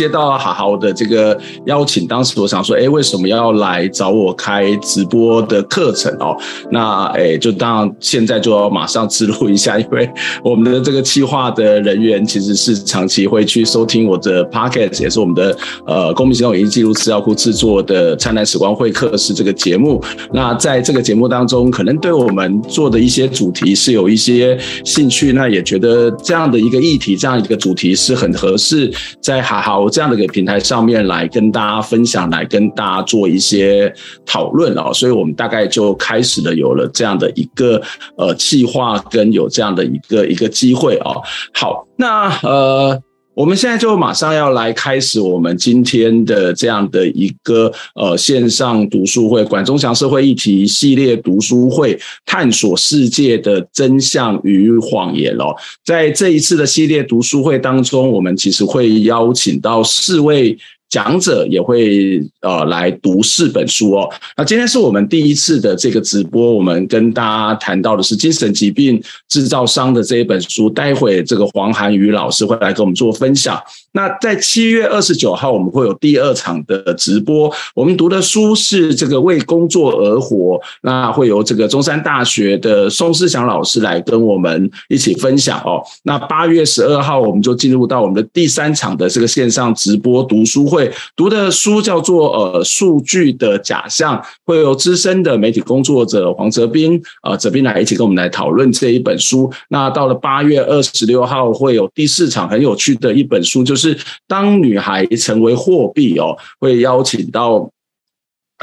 接到好好的这个邀请，当时我想说，哎，为什么要来找我开直播的课程哦？那哎，就当现在就要马上植入一下，因为我们的这个企划的人员其实是长期会去收听我的 Podcast，也是我们的呃公民行动影音记录资料库制作的《灿烂时光会客室》这个节目。那在这个节目当中，可能对我们做的一些主题是有一些兴趣，那也觉得这样的一个议题，这样一个主题是很合适在好好。这样的一个平台上面来跟大家分享，来跟大家做一些讨论啊，所以我们大概就开始了有了这样的一个呃计划，跟有这样的一个一个机会啊。好，那呃。我们现在就马上要来开始我们今天的这样的一个呃线上读书会——管中祥社会议题系列读书会，探索世界的真相与谎言哦。在这一次的系列读书会当中，我们其实会邀请到四位。讲者也会呃来读四本书哦。那今天是我们第一次的这个直播，我们跟大家谈到的是精神疾病制造商的这一本书。待会这个黄涵宇老师会来跟我们做分享。那在七月二十九号，我们会有第二场的直播。我们读的书是这个为工作而活，那会由这个中山大学的宋思祥老师来跟我们一起分享哦。那八月十二号，我们就进入到我们的第三场的这个线上直播读书会。读的书叫做呃数据的假象，会有资深的媒体工作者黄哲斌呃哲斌来一起跟我们来讨论这一本书。那到了八月二十六号会有第四场很有趣的一本书，就是当女孩成为货币哦，会邀请到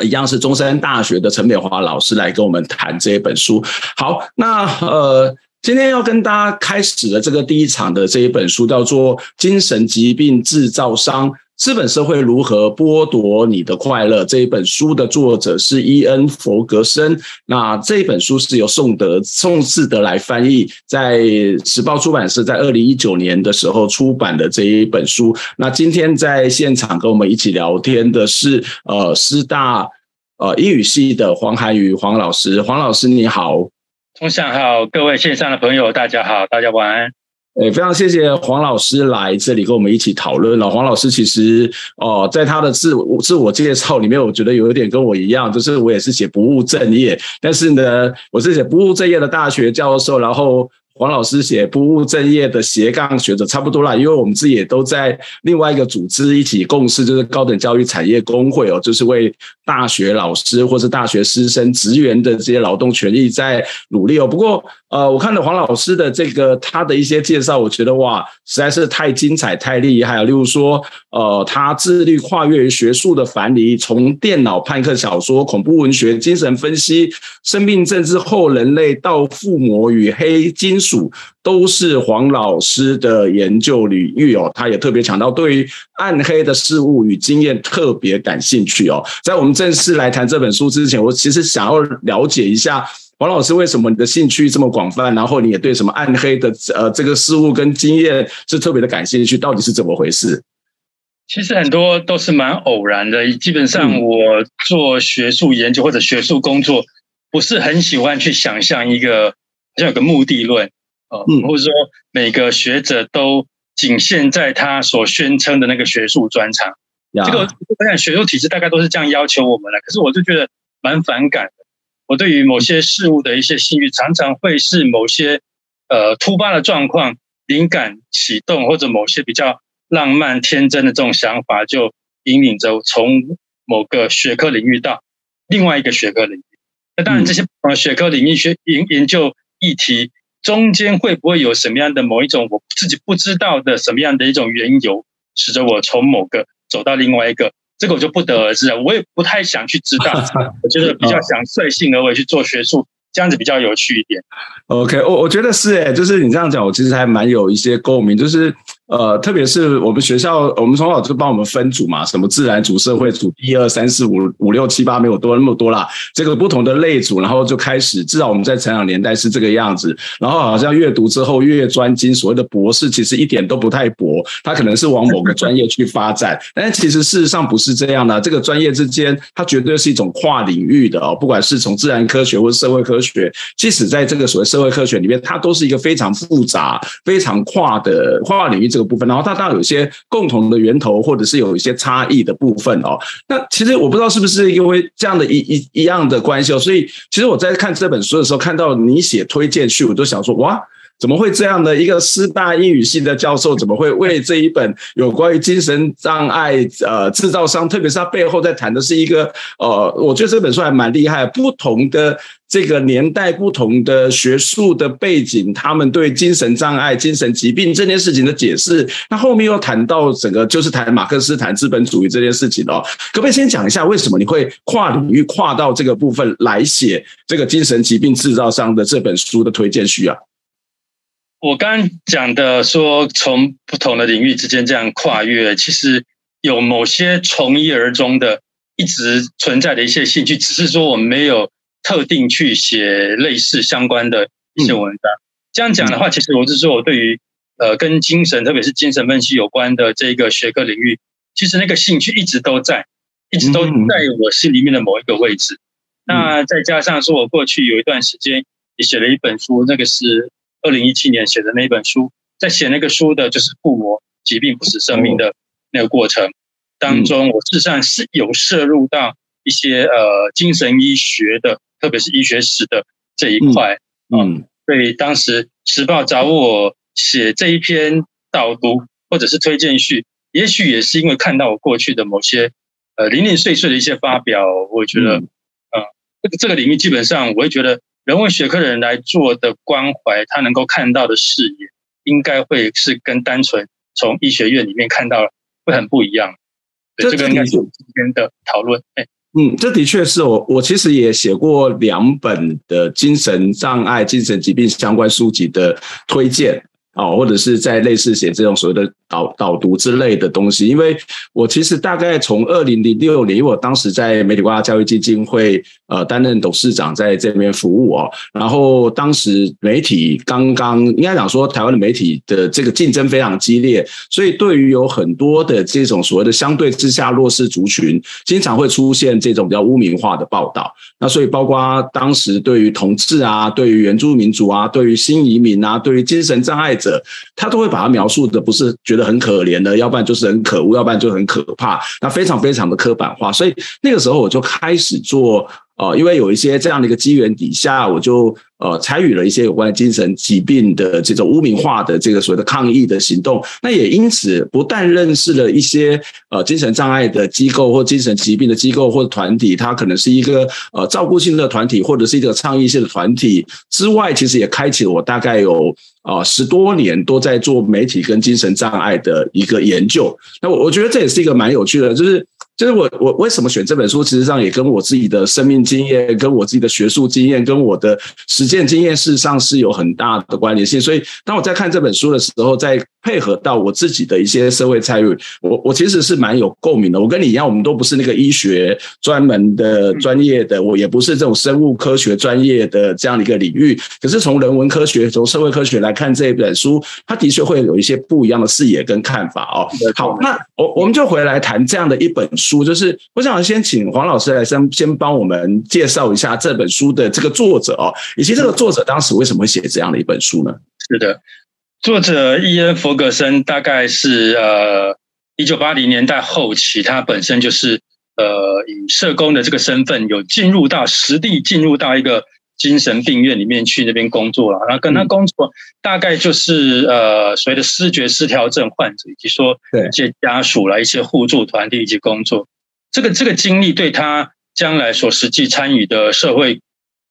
一样是中山大学的陈美华老师来跟我们谈这一本书。好，那呃今天要跟大家开始的这个第一场的这一本书叫做《精神疾病制造商》。资本社会如何剥夺你的快乐？这一本书的作者是伊恩·弗格森。那这一本书是由宋德、宋志德来翻译，在时报出版社在二零一九年的时候出版的这一本书。那今天在现场跟我们一起聊天的是呃师大呃英语系的黄涵瑜黄老师。黄老师你好，中祥好，各位线上的朋友大家好，大家晚安。诶，非常谢谢黄老师来这里跟我们一起讨论了。黄老师其实哦，在他的自我自我介绍里面，我觉得有一点跟我一样，就是我也是写不务正业，但是呢，我是写不务正业的大学教授，然后。黄老师写不务正业的斜杠学者差不多啦，因为我们自己也都在另外一个组织一起共事，就是高等教育产业工会哦，就是为大学老师或是大学师生职员的这些劳动权益在努力哦。不过呃，我看了黄老师的这个他的一些介绍，我觉得哇，实在是太精彩、太厉害了。例如说，呃，他致力跨越于学术的樊篱，从电脑判客小说、恐怖文学、精神分析、生命政治、后人类到附魔与黑金属。都是黄老师的研究领域哦，他也特别强调对于暗黑的事物与经验特别感兴趣哦。在我们正式来谈这本书之前，我其实想要了解一下黄老师为什么你的兴趣这么广泛，然后你也对什么暗黑的呃这个事物跟经验是特别的感兴趣，到底是怎么回事？其实很多都是蛮偶然的，基本上我做学术研究或者学术工作，不是很喜欢去想象一个好像有个目的论。呃，或者说每个学者都仅限在他所宣称的那个学术专长，这个我想学术体制大概都是这样要求我们的。可是我就觉得蛮反感的。我对于某些事物的一些兴趣，常常会是某些呃突发的状况，灵感启动，或者某些比较浪漫天真的这种想法，就引领着从某个学科领域到另外一个学科领域。那当然，这些呃学科领域学研研究议题。中间会不会有什么样的某一种我自己不知道的什么样的一种缘由，使得我从某个走到另外一个？这个我就不得而知了。我也不太想去知道，我觉得比较想率性而为去做学术这样子比较有趣一点。OK，我我觉得是诶，就是你这样讲，我其实还蛮有一些共鸣，就是。呃，特别是我们学校，我们从小就帮我们分组嘛，什么自然组、社会组，一二三四五五六七八没有多那么多啦，这个不同的类组，然后就开始，至少我们在成长年代是这个样子。然后好像阅读之后越专精，所谓的博士其实一点都不太博，他可能是往某个专业去发展，但其实事实上不是这样的。这个专业之间，它绝对是一种跨领域的哦，不管是从自然科学或社会科学，即使在这个所谓社会科学里面，它都是一个非常复杂、非常跨的跨领域。这个部分，然后它当然有一些共同的源头，或者是有一些差异的部分哦。那其实我不知道是不是因为这样的一一一样的关系哦，所以其实我在看这本书的时候，看到你写推荐序，我就想说，哇，怎么会这样的一个师大英语系的教授，怎么会为这一本有关于精神障碍呃制造商，特别是他背后在谈的是一个呃，我觉得这本书还蛮厉害，不同的。这个年代不同的学术的背景，他们对精神障碍、精神疾病这件事情的解释，那后面又谈到整个就是谈马克思谈资本主义这件事情哦。可不可以先讲一下，为什么你会跨领域跨到这个部分来写这个精神疾病制造商的这本书的推荐序啊？我刚刚讲的说，从不同的领域之间这样跨越，其实有某些从一而终的、一直存在的一些兴趣，只是说我们没有。特定去写类似相关的一些文章，这样讲的话，其实我是说，我对于呃跟精神，特别是精神分析有关的这个学科领域，其实那个兴趣一直都在，一直都在我心里面的某一个位置。那再加上说，我过去有一段时间也写了一本书，那个是二零一七年写的那一本书，在写那个书的就是附魔疾病不死生命的那个过程当中，我事实上是有摄入到一些呃精神医学的。特别是医学史的这一块，嗯，所以当时时报找我写这一篇导读或者是推荐序，也许也是因为看到我过去的某些呃零零碎碎的一些发表，我觉得，嗯，这个这个领域基本上，我会觉得人文学科的人来做的关怀，他能够看到的视野，应该会是跟单纯从医学院里面看到会很不一样。这个应该是我们今天的讨论，哎。嗯，这的确是我，我其实也写过两本的精神障碍、精神疾病相关书籍的推荐。哦，或者是在类似写这种所谓的导导读之类的东西，因为我其实大概从二零零六年，因为我当时在媒体文化教育基金会呃担任董事长，在这边服务哦，然后当时媒体刚刚应该讲说台湾的媒体的这个竞争非常激烈，所以对于有很多的这种所谓的相对之下弱势族群，经常会出现这种比较污名化的报道。那所以包括当时对于同志啊，对于原住民族啊，对于新移民啊，对于精神障碍。他都会把它描述的不是觉得很可怜的，要不然就是很可恶，要不然就很可怕，那非常非常的刻板化。所以那个时候我就开始做。哦，因为有一些这样的一个机缘底下，我就呃参与了一些有关精神疾病的这种污名化的这个所谓的抗议的行动。那也因此不但认识了一些呃精神障碍的机构或精神疾病的机构或者团体，它可能是一个呃照顾性的团体或者是一个倡议性的团体之外，其实也开启了我大概有呃十多年都在做媒体跟精神障碍的一个研究。那我我觉得这也是一个蛮有趣的，就是。就是我我为什么选这本书，其实上也跟我自己的生命经验、跟我自己的学术经验、跟我的实践经验，事实上是有很大的关联性。所以，当我在看这本书的时候，在配合到我自己的一些社会参与，我我其实是蛮有共鸣的。我跟你一样，我们都不是那个医学专门的专业的，我也不是这种生物科学专业的这样的一个领域。可是从人文科学、从社会科学来看这一本书，它的确会有一些不一样的视野跟看法哦。好，那我我们就回来谈这样的一本书。书就是，我想先请黄老师来先先帮我们介绍一下这本书的这个作者哦，以及这个作者当时为什么会写这样的一本书呢？是的，作者伊恩·弗格森大概是呃一九八零年代后期，他本身就是呃以社工的这个身份，有进入到实地进入到一个精神病院里面去那边工作了，然后跟他工作大概就是呃所谓的思觉失调症患者，以及说一些家属来一些互助团体以及工作，这个这个经历对他将来所实际参与的社会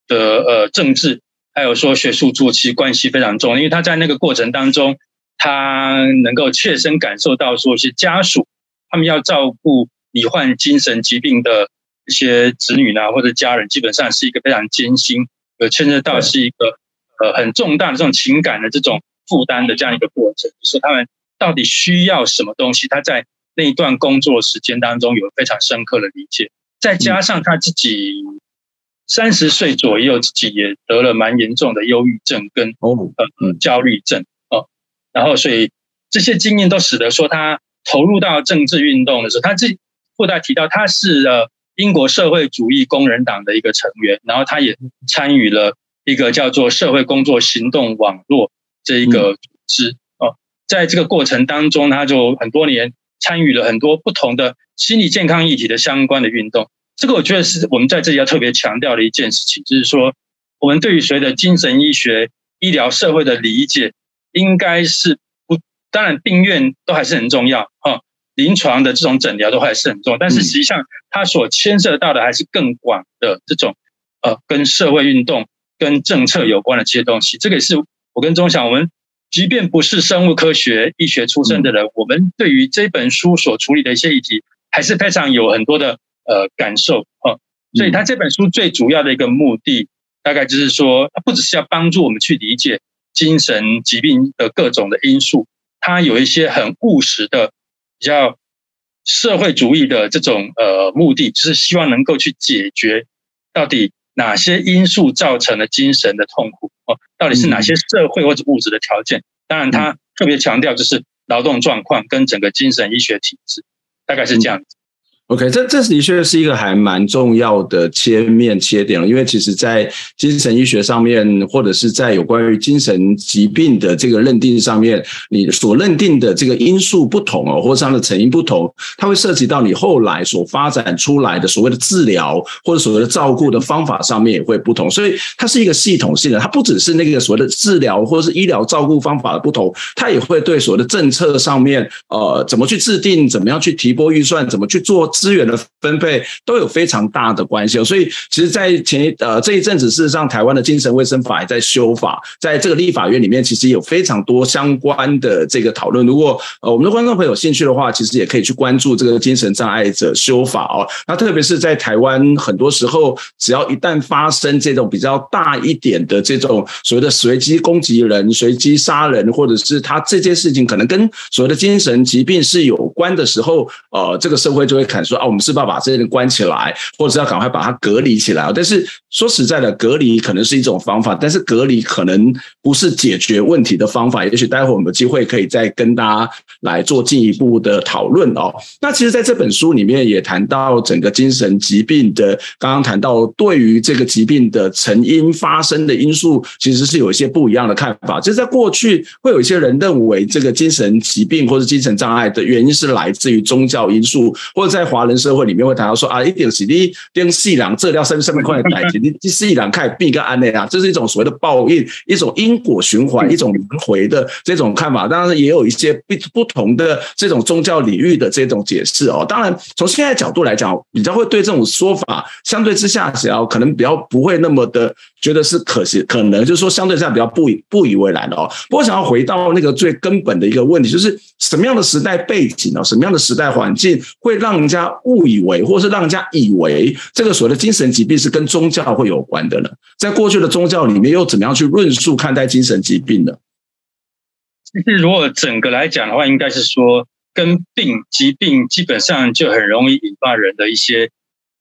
的呃政治，还有说学术做其关系非常重要，因为他在那个过程当中，他能够切身感受到说一些家属他们要照顾罹患精神疾病的一些子女呢或者家人，基本上是一个非常艰辛。有牵涉到是一个呃很重大的这种情感的这种负担的这样一个过程，就是他们到底需要什么东西，他在那一段工作时间当中有非常深刻的理解，再加上他自己三十岁左右，自己也得了蛮严重的忧郁症跟呃焦虑症哦，然后所以这些经验都使得说他投入到政治运动的时候，他自己附带提到他是呃。英国社会主义工人党的一个成员，然后他也参与了一个叫做社会工作行动网络这一个组织哦，在这个过程当中，他就很多年参与了很多不同的心理健康议题的相关的运动。这个我觉得是我们在这里要特别强调的一件事情，就是说我们对于所谓的精神医学、医疗社会的理解，应该是不，当然病院都还是很重要哈。临床的这种诊疗都还是很重要，但是实际上它所牵涉到的还是更广的这种呃，跟社会运动、跟政策有关的这些东西。这个也是我跟钟想，我们即便不是生物科学、医学出身的人，我们对于这本书所处理的一些议题，还是非常有很多的呃感受啊。所以，他这本书最主要的一个目的，大概就是说，它不只是要帮助我们去理解精神疾病的各种的因素，它有一些很务实的。比较社会主义的这种呃目的，就是希望能够去解决到底哪些因素造成了精神的痛苦哦，到底是哪些社会或者物质的条件？当然，他特别强调就是劳动状况跟整个精神医学体制，大概是这样子。OK，这这的确是一个还蛮重要的切面切点，因为其实，在精神医学上面，或者是在有关于精神疾病的这个认定上面，你所认定的这个因素不同哦，或者它的成因不同，它会涉及到你后来所发展出来的所谓的治疗或者所谓的照顾的方法上面也会不同，所以它是一个系统性的，它不只是那个所谓的治疗或者是医疗照顾方法的不同，它也会对所谓的政策上面，呃，怎么去制定，怎么样去提拨预算，怎么去做。资源的分配都有非常大的关系，所以其实，在前呃这一阵子，事实上台湾的精神卫生法也在修法，在这个立法院里面，其实有非常多相关的这个讨论。如果呃我们的观众朋友有兴趣的话，其实也可以去关注这个精神障碍者修法哦。那特别是在台湾，很多时候只要一旦发生这种比较大一点的这种所谓的随机攻击人、随机杀人，或者是他这件事情可能跟所谓的精神疾病是有关的时候，呃，这个社会就会肯。说啊，我们是不是要把这些人关起来，或者是要赶快把它隔离起来？但是说实在的，隔离可能是一种方法，但是隔离可能不是解决问题的方法。也许待会我们有机会可以再跟大家来做进一步的讨论哦。那其实，在这本书里面也谈到整个精神疾病的，刚刚谈到对于这个疾病的成因发生的因素，其实是有一些不一样的看法。就是在过去，会有一些人认为这个精神疾病或者精神障碍的原因是来自于宗教因素，或者在华人社会里面会谈到说啊，一定是你点细粮，这料上上面块的代金，你细粮开必跟安内啊，这是一种所谓的报应，一种因果循环，一种轮回的这种看法。当然也有一些不不同的这种宗教领域的这种解释哦。当然，从现在角度来讲，比较会对这种说法相对之下，只要可能比较不会那么的觉得是可惜，可能就是说相对上比较不以不以为然的哦。不过想要回到那个最根本的一个问题，就是什么样的时代背景哦？什么样的时代环境会让人家误以为，或是让人家以为这个所谓的精神疾病是跟宗教会有关的呢？在过去的宗教里面，又怎么样去论述看待精神疾病呢？其实，如果整个来讲的话，应该是说，跟病疾病基本上就很容易引发人的一些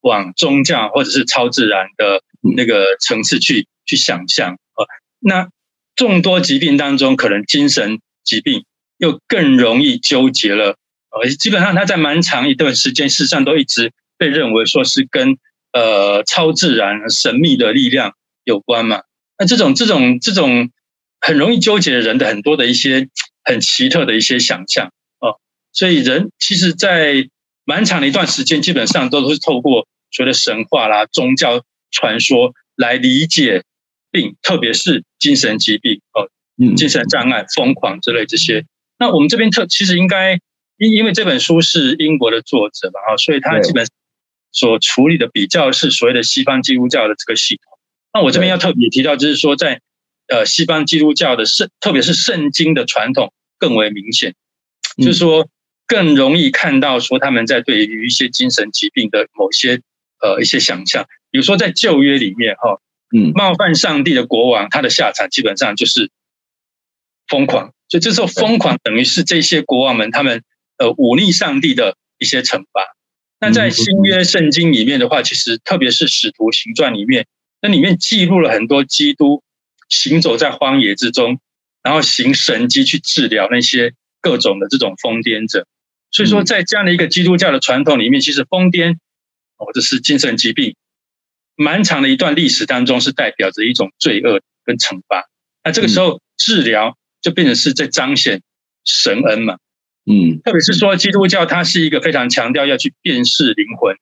往宗教或者是超自然的那个层次去去想象啊。那众多疾病当中，可能精神疾病又更容易纠结了。呃，基本上他在蛮长一段时间，事实上都一直被认为说是跟呃超自然、神秘的力量有关嘛。那这种这种这种很容易纠结人的很多的一些很奇特的一些想象哦，所以人其实，在蛮长的一段时间，基本上都是透过所谓的神话啦、宗教传说来理解病，特别是精神疾病哦，精神障碍、疯狂之类这些。那我们这边特其实应该。因因为这本书是英国的作者嘛，啊，所以他基本所处理的比较是所谓的西方基督教的这个系统。那我这边要特别提到，就是说在呃西方基督教的圣，特别是圣经的传统更为明显，就是说更容易看到说他们在对于一些精神疾病的某些呃一些想象，比如说在旧约里面哈，嗯，冒犯上帝的国王，他的下场基本上就是疯狂。所以这时候疯狂等于是这些国王们他们呃忤逆上帝的一些惩罚。那在新约圣经里面的话，其实特别是使徒行传里面，那里面记录了很多基督行走在荒野之中，然后行神迹去治疗那些各种的这种疯癫者。所以说，在这样的一个基督教的传统里面，其实疯癫或者是精神疾病，蛮长的一段历史当中是代表着一种罪恶跟惩罚。那这个时候治疗就变成是在彰显神恩嘛。嗯，特别是说基督教它是一个非常强调要去辨识灵魂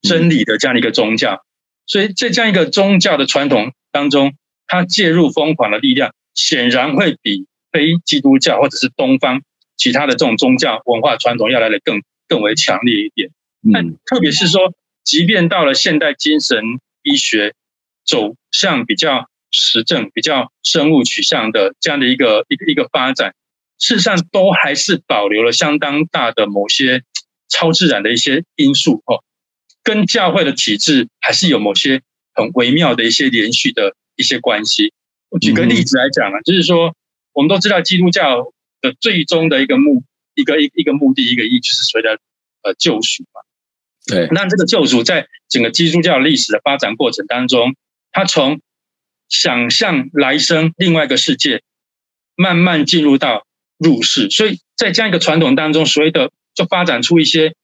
真理的这样一个宗教，所以在这样一个宗教的传统当中，它介入疯狂的力量，显然会比非基督教或者是东方其他的这种宗教文化传统要来的更更为强烈一点。嗯，特别是说，即便到了现代精神医学走向比较实证、比较生物取向的这样的一个一个一个发展。事实上，都还是保留了相当大的某些超自然的一些因素哦，跟教会的体制还是有某些很微妙的一些连续的一些关系。我举个例子来讲啊，就是说，我们都知道基督教的最终的一个目一个一一个目的一个意义，就是所谓的呃救赎嘛。对，那这个救赎在整个基督教历史的发展过程当中，他从想象来生另外一个世界，慢慢进入到。入世，所以在这样一个传统当中，所谓的就发展出一些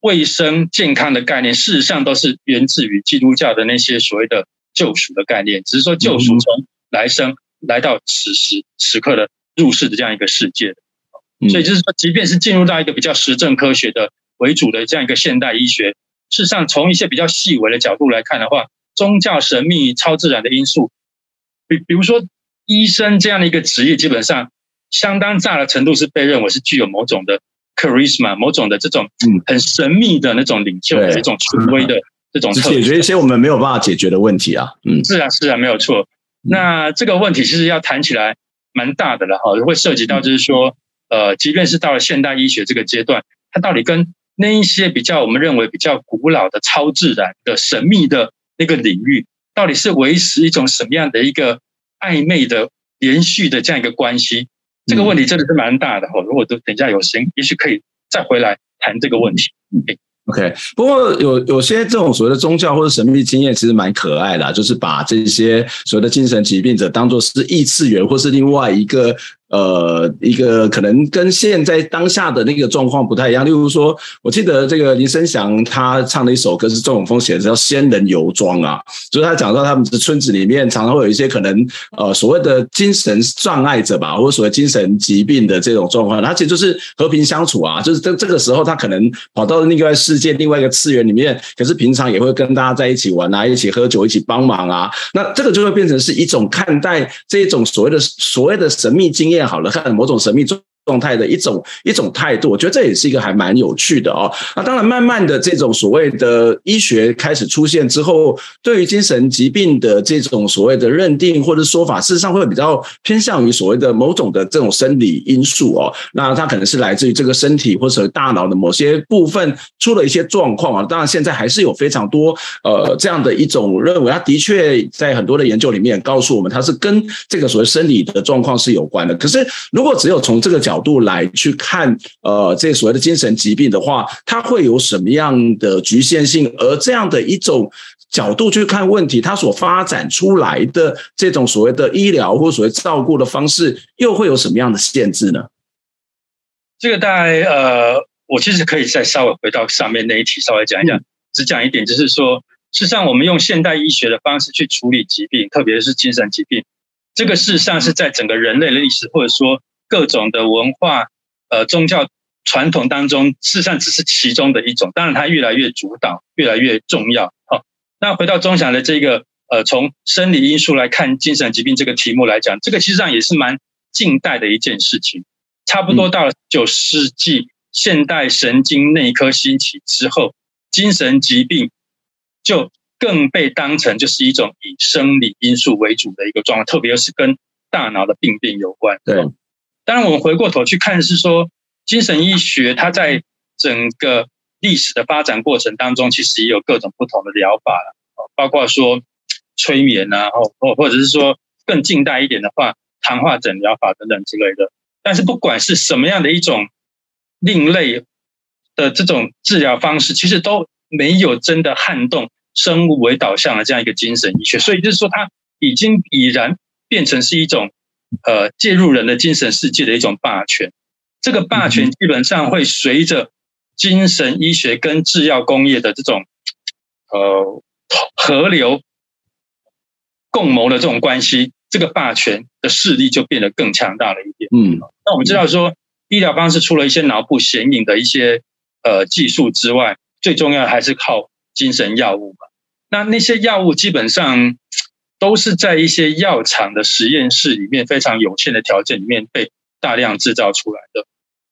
卫生健康的概念，事实上都是源自于基督教的那些所谓的救赎的概念。只是说救赎从来生来到此时此刻的入世的这样一个世界。所以就是说，即便是进入到一个比较实证科学的为主的这样一个现代医学，事实上从一些比较细微的角度来看的话，宗教神秘超自然的因素，比比如说医生这样的一个职业，基本上。相当大的程度是被认为是具有某种的 charisma，某种的这种很神秘的那种领袖的一种权威的这种解决一些我们没有办法解决的问题啊。嗯，是啊，是啊，没有错。那这个问题其实要谈起来蛮大的了哈，会涉及到就是说，呃，即便是到了现代医学这个阶段，它到底跟那一些比较我们认为比较古老的超自然的神秘的那个领域，到底是维持一种什么样的一个暧昧的连续的这样一个关系？这个问题真的是蛮大的哈，如果都等一下有时间，也许可以再回来谈这个问题。OK，不过有有些这种所谓的宗教或者神秘经验，其实蛮可爱的，就是把这些所谓的精神疾病者当做是异次元或是另外一个。呃，一个可能跟现在当下的那个状况不太一样。例如说，我记得这个林生祥他唱的一首歌是周永峰写的，叫《仙人游庄》啊，就是他讲到他们的村子里面常常会有一些可能呃所谓的精神障碍者吧，或者所谓精神疾病的这种状况，他其实就是和平相处啊，就是这这个时候他可能跑到另外世界、另外一个次元里面，可是平常也会跟大家在一起玩啊，一起喝酒，一起帮忙啊，那这个就会变成是一种看待这一种所谓的所谓的神秘经验。好了，看某种神秘状状态的一种一种态度，我觉得这也是一个还蛮有趣的哦。那当然，慢慢的这种所谓的医学开始出现之后，对于精神疾病的这种所谓的认定或者说法，事实上会比较偏向于所谓的某种的这种生理因素哦。那它可能是来自于这个身体或者大脑的某些部分出了一些状况啊。当然，现在还是有非常多呃这样的一种认为，它的确在很多的研究里面告诉我们，它是跟这个所谓生理的状况是有关的。可是，如果只有从这个角，角度来去看，呃，这所谓的精神疾病的话，它会有什么样的局限性？而这样的一种角度去看问题，它所发展出来的这种所谓的医疗或所谓照顾的方式，又会有什么样的限制呢？这个大概呃，我其实可以再稍微回到上面那一题，稍微讲一讲，只讲一点，就是说，事实上，我们用现代医学的方式去处理疾病，特别是精神疾病，这个事实上是在整个人类的历史，或者说。各种的文化、呃宗教传统当中，事实上只是其中的一种。当然，它越来越主导，越来越重要。好，那回到钟祥的这个呃，从生理因素来看精神疾病这个题目来讲，这个其实上也是蛮近代的一件事情。差不多到了九世纪，现代神经内科兴起之后，精神疾病就更被当成就是一种以生理因素为主的一个状况，特别是跟大脑的病变有关。对。当然，我们回过头去看，是说精神医学它在整个历史的发展过程当中，其实也有各种不同的疗法了，包括说催眠啊，或或或者是说更近代一点的话，谈话诊疗法等等之类的。但是不管是什么样的一种另类的这种治疗方式，其实都没有真的撼动生物为导向的这样一个精神医学。所以就是说，它已经已然变成是一种呃介入人的精神世界的一种霸权。这个霸权基本上会随着精神医学跟制药工业的这种呃合流共谋的这种关系，这个霸权的势力就变得更强大了一点。嗯，那我们知道说，医疗方式除了一些脑部显影的一些呃技术之外，最重要的还是靠精神药物嘛。那那些药物基本上都是在一些药厂的实验室里面非常有限的条件里面被大量制造出来的。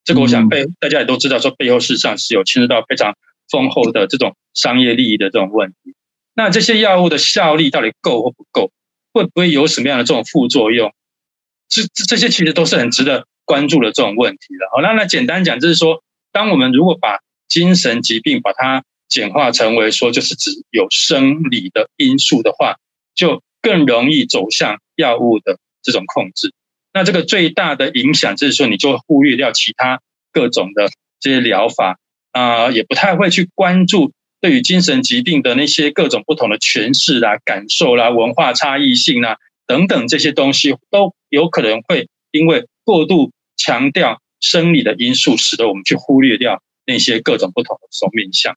这个我想被，大家也都知道，说背后事实上是有牵涉到非常丰厚的这种商业利益的这种问题。那这些药物的效力到底够或不够？会不会有什么样的这种副作用？这这些其实都是很值得关注的这种问题了。好，那那简单讲就是说，当我们如果把精神疾病把它简化成为说就是指有生理的因素的话，就更容易走向药物的这种控制。那这个最大的影响就是说，你就会忽略掉其他各种的这些疗法啊、也不太会去关注对于精神疾病的那些各种不同的诠释啦、感受啦、文化差异性啦等等这些东西，都有可能会因为过度强调生理的因素，使得我们去忽略掉那些各种不同的这种面向。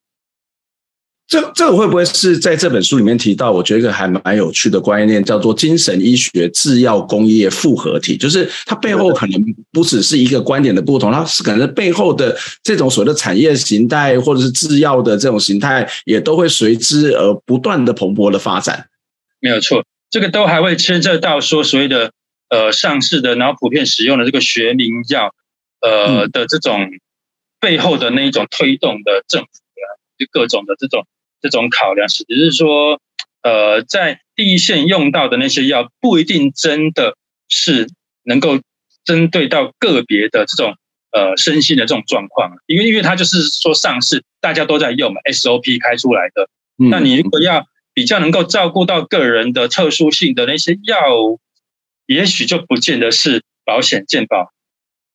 这这个会不会是在这本书里面提到？我觉得一个还蛮有趣的观念，叫做精神医学制药工业复合体，就是它背后可能不只是一个观点的不同，它是可能背后的这种所谓的产业形态或者是制药的这种形态，也都会随之而不断的蓬勃的发展。没有错，这个都还会牵涉到说所谓的呃上市的，然后普遍使用的这个学名药呃的这种背后的那一种推动的政府的就各种的这种。这种考量是，只是说，呃，在第一线用到的那些药，不一定真的是能够针对到个别的这种呃身心的这种状况，因为因为它就是说上市，大家都在用嘛，SOP 开出来的。那你如果要比较能够照顾到个人的特殊性的那些药，也许就不见得是保险健保。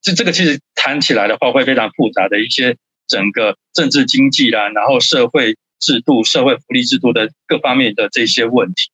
这这个其实谈起来的话，会非常复杂的一些整个政治经济啦，然后社会。制度、社会福利制度的各方面的这些问题。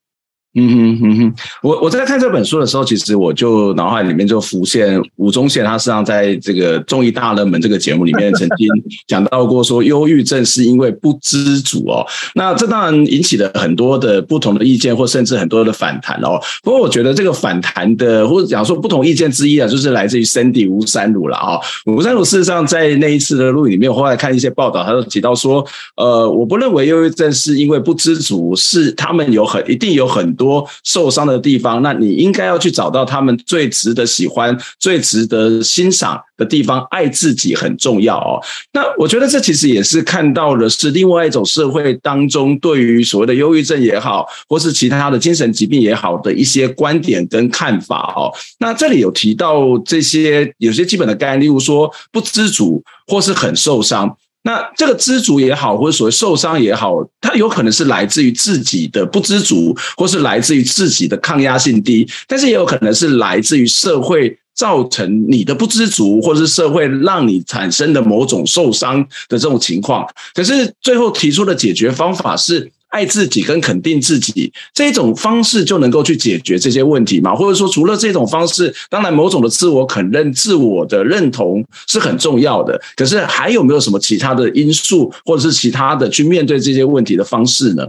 嗯哼哼哼，我我在看这本书的时候，其实我就脑海里面就浮现吴宗宪，他实际上在这个综艺大热门这个节目里面曾经讲到过，说忧郁症是因为不知足哦。那这当然引起了很多的不同的意见，或甚至很多的反弹哦。不过我觉得这个反弹的，或者讲说不同意见之一啊，就是来自于 Cindy 吴姗儒了啊。吴三鲁事实上在那一次的录影里面，我后来看一些报道，他都提到说，呃，我不认为忧郁症是因为不知足，是他们有很一定有很多。多受伤的地方，那你应该要去找到他们最值得喜欢、最值得欣赏的地方。爱自己很重要哦。那我觉得这其实也是看到的是另外一种社会当中对于所谓的忧郁症也好，或是其他的精神疾病也好的一些观点跟看法哦。那这里有提到这些有些基本的概念，例如说不知足或是很受伤。那这个知足也好，或者所谓受伤也好，它有可能是来自于自己的不知足，或是来自于自己的抗压性低，但是也有可能是来自于社会造成你的不知足，或是社会让你产生的某种受伤的这种情况。可是最后提出的解决方法是。爱自己跟肯定自己这种方式就能够去解决这些问题嘛？或者说，除了这种方式，当然某种的自我肯认、自我的认同是很重要的。可是还有没有什么其他的因素，或者是其他的去面对这些问题的方式呢？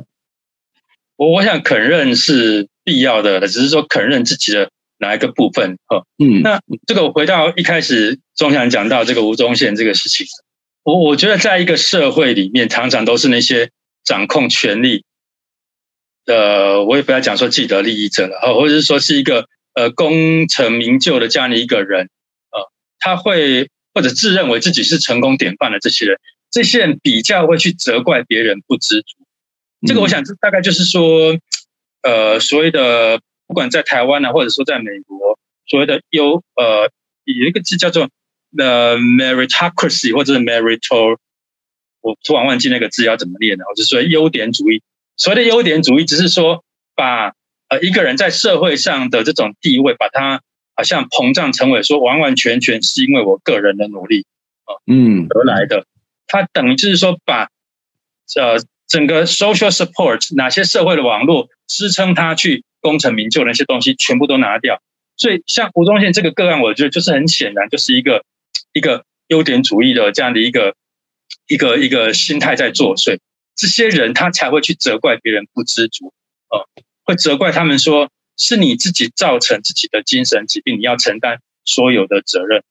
我我想肯认是必要的，只是说肯认自己的哪一个部分哈。嗯，那这个我回到一开始钟祥讲到这个吴宗宪这个事情，我我觉得在一个社会里面，常常都是那些。掌控权力，呃，我也不要讲说既得利益者了，或者是说是一个呃功成名就的这样的一个人，呃，他会或者自认为自己是成功典范的这些人，这些人比较会去责怪别人不知足。这个我想大概就是说，呃，所谓的不管在台湾呢，或者说在美国，所谓的优呃有一个字叫做呃 meritocracy 或者是 meritor。我突然忘记那个字要怎么念了。我就说优点主义，所谓的优点主义，只是说把呃一个人在社会上的这种地位，把他好像膨胀成为说完完全全是因为我个人的努力啊，嗯得来的。他等于就是说把呃整个 social support 哪些社会的网络支撑他去功成名就的那些东西全部都拿掉。所以像吴宗宪这个个案，我觉得就是很显然就是一个一个优点主义的这样的一个一个一个心态在作祟。这些人他才会去责怪别人不知足，呃，会责怪他们说是你自己造成自己的精神疾病，你要承担所有的责任。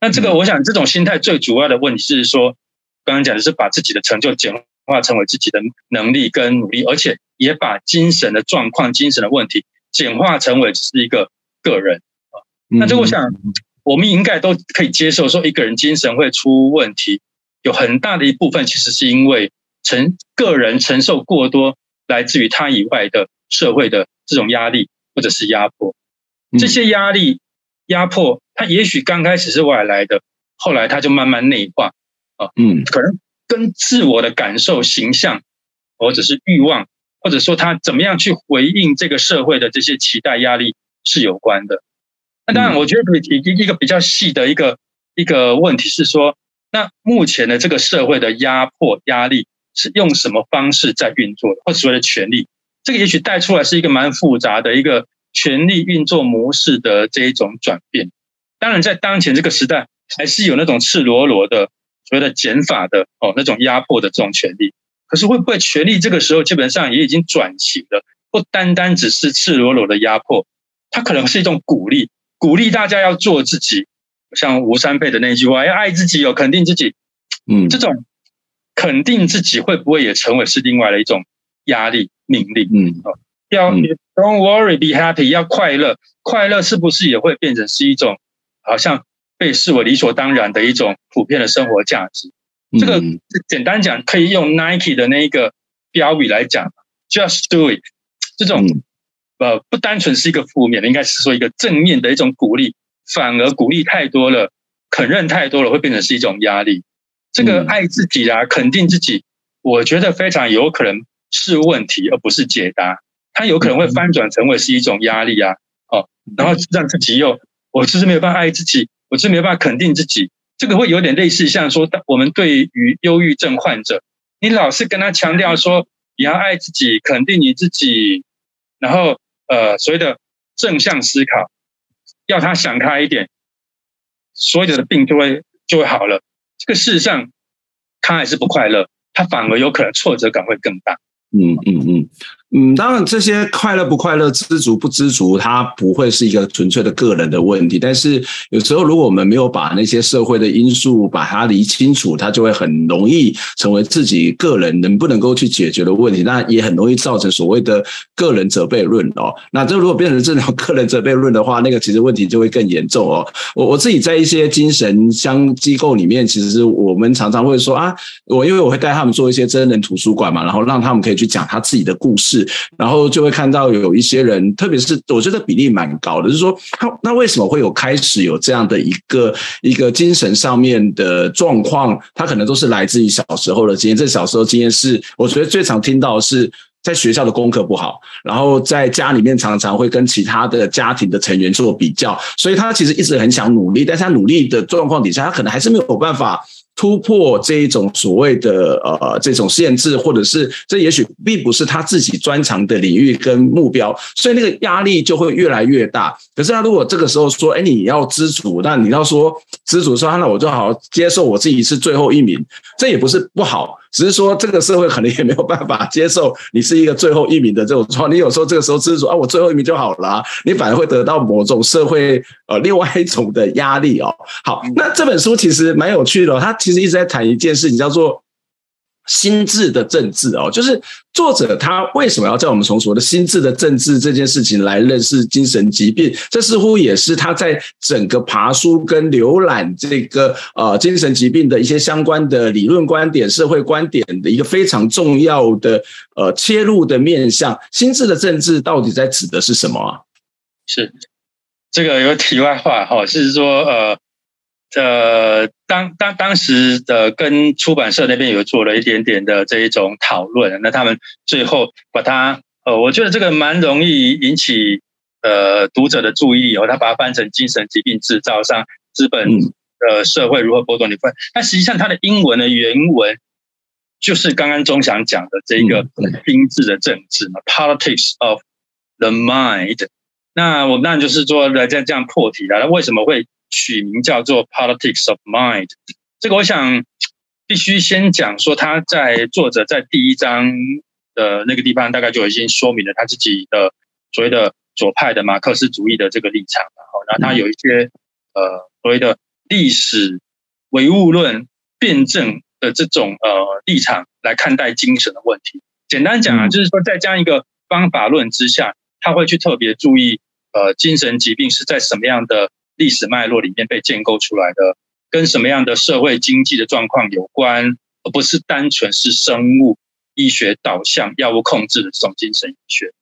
那这个我想这种心态最主要的问题是说，刚刚讲的是把自己的成就简化成为自己的能力跟努力，而且也把精神的状况、精神的问题简化成为是一个个人啊。那这我想我们应该都可以接受，说一个人精神会出问题，有很大的一部分其实是因为。承个人承受过多来自于他以外的社会的这种压力或者是压迫，这些压力压迫，他也许刚开始是外来的，后来他就慢慢内化啊，嗯，可能跟自我的感受、形象，或者是欲望，或者说他怎么样去回应这个社会的这些期待压力是有关的。那当然，我觉得可以提一个比较细的一个一个问题是说，那目前的这个社会的压迫压力。是用什么方式在运作的，或所谓的权力，这个也许带出来是一个蛮复杂的一个权力运作模式的这一种转变。当然，在当前这个时代，还是有那种赤裸裸的所谓的减法的哦，那种压迫的这种权力。可是会不会权力这个时候基本上也已经转型了，不单单只是赤裸裸的压迫，它可能是一种鼓励，鼓励大家要做自己，像吴三佩的那句话，要爱自己，有肯定自己，嗯，这种。肯定自己会不会也成为是另外的一种压力命令？嗯，要 Don't worry, be happy，要快乐，快乐是不是也会变成是一种好像被视为理所当然的一种普遍的生活价值？这个简单讲，可以用 Nike 的那一个标语来讲，Just do it。这种呃不单纯是一个负面的，应该是说一个正面的一种鼓励，反而鼓励太多了，肯认太多了，会变成是一种压力。这个爱自己啊，肯定自己，我觉得非常有可能是问题，而不是解答。它有可能会翻转成为是一种压力啊，哦，然后让自己又，我就是没有办法爱自己，我就是没有办法肯定自己。这个会有点类似像说，我们对于忧郁症患者，你老是跟他强调说你要爱自己，肯定你自己，然后呃，所谓的正向思考，要他想开一点，所有的病就会就会好了。这个世上，他还是不快乐，他反而有可能挫折感会更大。嗯嗯嗯。嗯，当然，这些快乐不快乐、知足不知足，它不会是一个纯粹的个人的问题。但是有时候，如果我们没有把那些社会的因素把它理清楚，它就会很容易成为自己个人能不能够去解决的问题。那也很容易造成所谓的个人责备论哦。那这如果变成这种个人责备论的话，那个其实问题就会更严重哦。我我自己在一些精神相机构里面，其实我们常常会说啊，我因为我会带他们做一些真人图书馆嘛，然后让他们可以去讲他自己的故事。然后就会看到有一些人，特别是我觉得比例蛮高的，就是说他那为什么会有开始有这样的一个一个精神上面的状况？他可能都是来自于小时候的经验。这小时候经验是，我觉得最常听到的是在学校的功课不好，然后在家里面常常会跟其他的家庭的成员做比较，所以他其实一直很想努力，但是他努力的状况底下，他可能还是没有办法。突破这一种所谓的呃这种限制，或者是这也许并不是他自己专长的领域跟目标，所以那个压力就会越来越大。可是他如果这个时候说，哎，你要知足，那你要说知足说，那我就好好接受我自己是最后一名，这也不是不好。只是说，这个社会可能也没有办法接受你是一个最后一名的这种状况。你有时候这个时候知足啊，我最后一名就好了啊，你反而会得到某种社会呃另外一种的压力哦。好，那这本书其实蛮有趣的，它其实一直在谈一件事情，叫做。心智的政治哦，就是作者他为什么要在我们从所谓的心智的政治这件事情来认识精神疾病？这似乎也是他在整个爬书跟浏览这个呃精神疾病的一些相关的理论观点、社会观点的一个非常重要的呃切入的面向。心智的政治到底在指的是什么？是这个有题外话哈，是说呃。呃，当当当时的跟出版社那边有做了一点点的这一种讨论，那他们最后把它呃，我觉得这个蛮容易引起呃读者的注意哦。他把它翻成精神疾病制造商资本呃社会如何剥夺你分，但实际上它的英文的原文就是刚刚钟祥讲的这一个精致的政治嘛，politics of the mind。那我们当然就是说来这样这样破题了。那为什么会取名叫做 politics of mind？这个我想必须先讲说，他在作者在第一章的那个地方，大概就已经说明了他自己的所谓的左派的马克思主义的这个立场。然后，那他有一些呃所谓的历史唯物论辩证的这种呃立场来看待精神的问题。简单讲啊，就是说在这样一个方法论之下，他会去特别注意呃精神疾病是在什么样的历史脉络里面被建构出来的。跟什么样的社会经济的状况有关，而不是单纯是生物医学导向、药物控制的这种精神医学。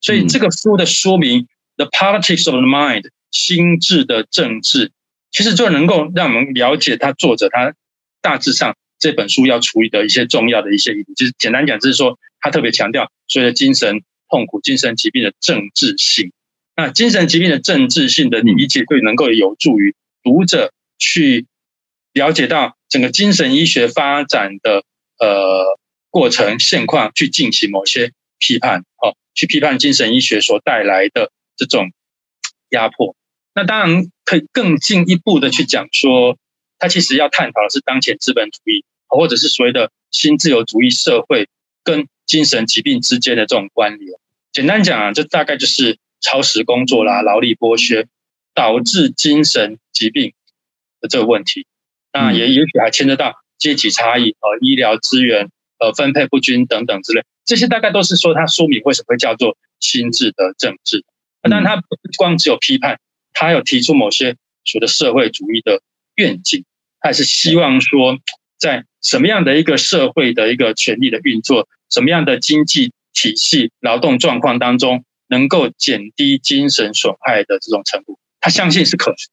所以这个书的说明《The Politics of the Mind》心智的政治，其实就能够让我们了解他作者他大致上这本书要处理的一些重要的一些议题。就是简单讲，就是说他特别强调所谓的精神痛苦、精神疾病的政治性。那精神疾病的政治性的理解，会能够有助于读者去。了解到整个精神医学发展的呃过程现况，去进行某些批判，哦，去批判精神医学所带来的这种压迫。那当然可以更进一步的去讲说，他其实要探讨的是当前资本主义，或者是所谓的新自由主义社会跟精神疾病之间的这种关联。简单讲啊，这大概就是超时工作啦、劳力剥削导致精神疾病的这个问题。那也也许还牵扯到阶级差异、呃医疗资源呃分配不均等等之类，这些大概都是说他书名为什么会叫做心智的政治。但他不光只有批判，他有提出某些所谓的社会主义的愿景，他也是希望说，在什么样的一个社会的一个权力的运作，什么样的经济体系、劳动状况当中，能够减低精神损害的这种程度，他相信是可行。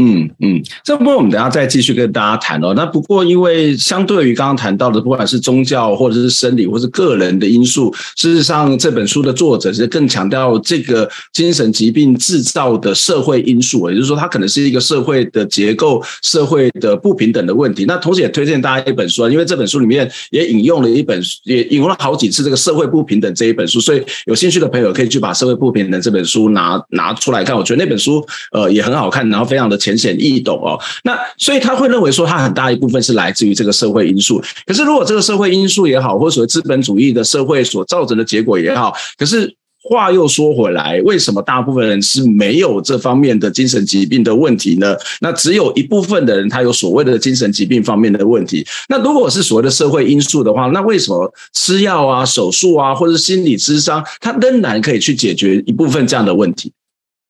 嗯嗯，这部分我们等下再继续跟大家谈哦。那不过，因为相对于刚刚谈到的，不管是宗教或者是生理，或是个人的因素，事实上这本书的作者其实更强调这个精神疾病制造的社会因素，也就是说，它可能是一个社会的结构、社会的不平等的问题。那同时也推荐大家一本书，因为这本书里面也引用了一本，也引用了好几次这个社会不平等这一本书，所以有兴趣的朋友可以去把社会不平等这本书拿拿出来看。我觉得那本书呃也很好看，然后非常的。浅显易懂哦，那所以他会认为说，他很大一部分是来自于这个社会因素。可是，如果这个社会因素也好，或者所谓资本主义的社会所造成的结果也好，可是话又说回来，为什么大部分人是没有这方面的精神疾病的问题呢？那只有一部分的人他有所谓的精神疾病方面的问题。那如果是所谓的社会因素的话，那为什么吃药啊、手术啊，或者是心理咨商，它仍然可以去解决一部分这样的问题？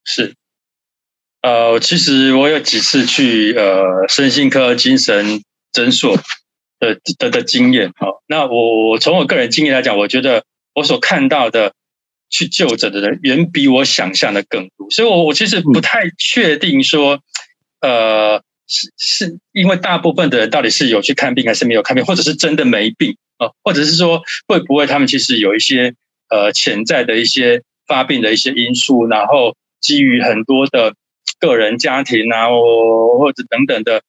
是。呃，其实我有几次去呃身心科精神诊所的的的经验，哦，那我我从我个人经验来讲，我觉得我所看到的去就诊的人远比我想象的更多，所以我我其实不太确定说，呃，是是因为大部分的人到底是有去看病还是没有看病，或者是真的没病啊，或者是说会不会他们其实有一些呃潜在的一些发病的一些因素，然后基于很多的。个人、家庭啊，或者等等的，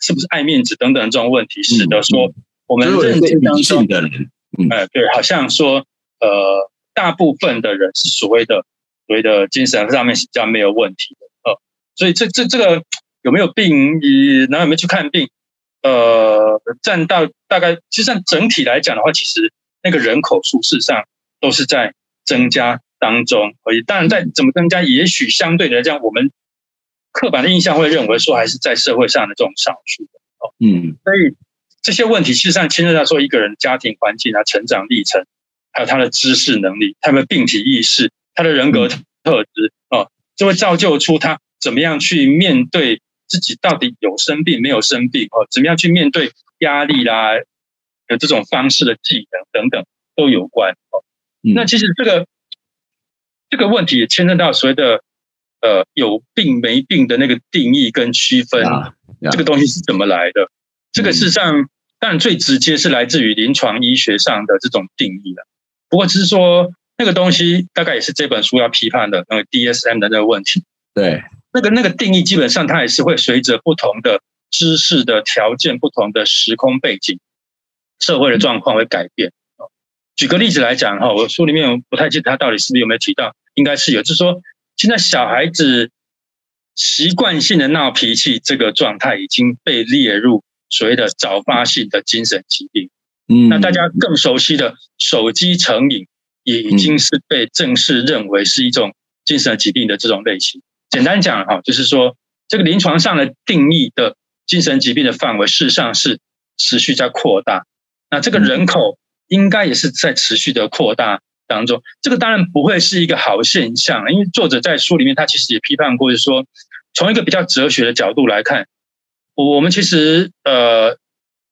是不是爱面子等等这种问题，使得说我们认知当中的人，哎，对，好像说，呃，大部分的人是所谓的所谓的精神上面比较没有问题的，呃，所以这这这个有没有病，你然后有没有去看病，呃，占到大概，其实上整体来讲的话，其实那个人口数事实上都是在增加当中，而已。当然在怎么增加，也许相对来讲，我们。刻板的印象会认为说，还是在社会上的这种少数哦，嗯，所以这些问题，事实上牵涉到说一个人家庭环境啊、成长历程，还有他的知识能力、他的病体意识、他的人格特质哦，就会造就出他怎么样去面对自己到底有生病没有生病哦，怎么样去面对压力啦的这种方式的技能等等都有关哦。那其实这个这个问题也牵涉到所谓的。呃，有病没病的那个定义跟区分，这个东西是怎么来的？这个事实上，当然最直接是来自于临床医学上的这种定义了。不过，只是说，那个东西大概也是这本书要批判的那个 DSM 的那个问题。对，那个那个定义基本上它也是会随着不同的知识的条件、不同的时空背景、社会的状况会改变。举个例子来讲哈，我书里面我不太记得他到底是不是有没有提到，应该是有，就是说现在小孩子习惯性的闹脾气这个状态已经被列入所谓的早发性的精神疾病。嗯，那大家更熟悉的手机成瘾也已经是被正式认为是一种精神疾病的这种类型。简单讲哈，就是说这个临床上的定义的精神疾病的范围，事实上是持续在扩大。那这个人口。应该也是在持续的扩大当中，这个当然不会是一个好现象，因为作者在书里面他其实也批判过，就是说从一个比较哲学的角度来看，我们其实呃，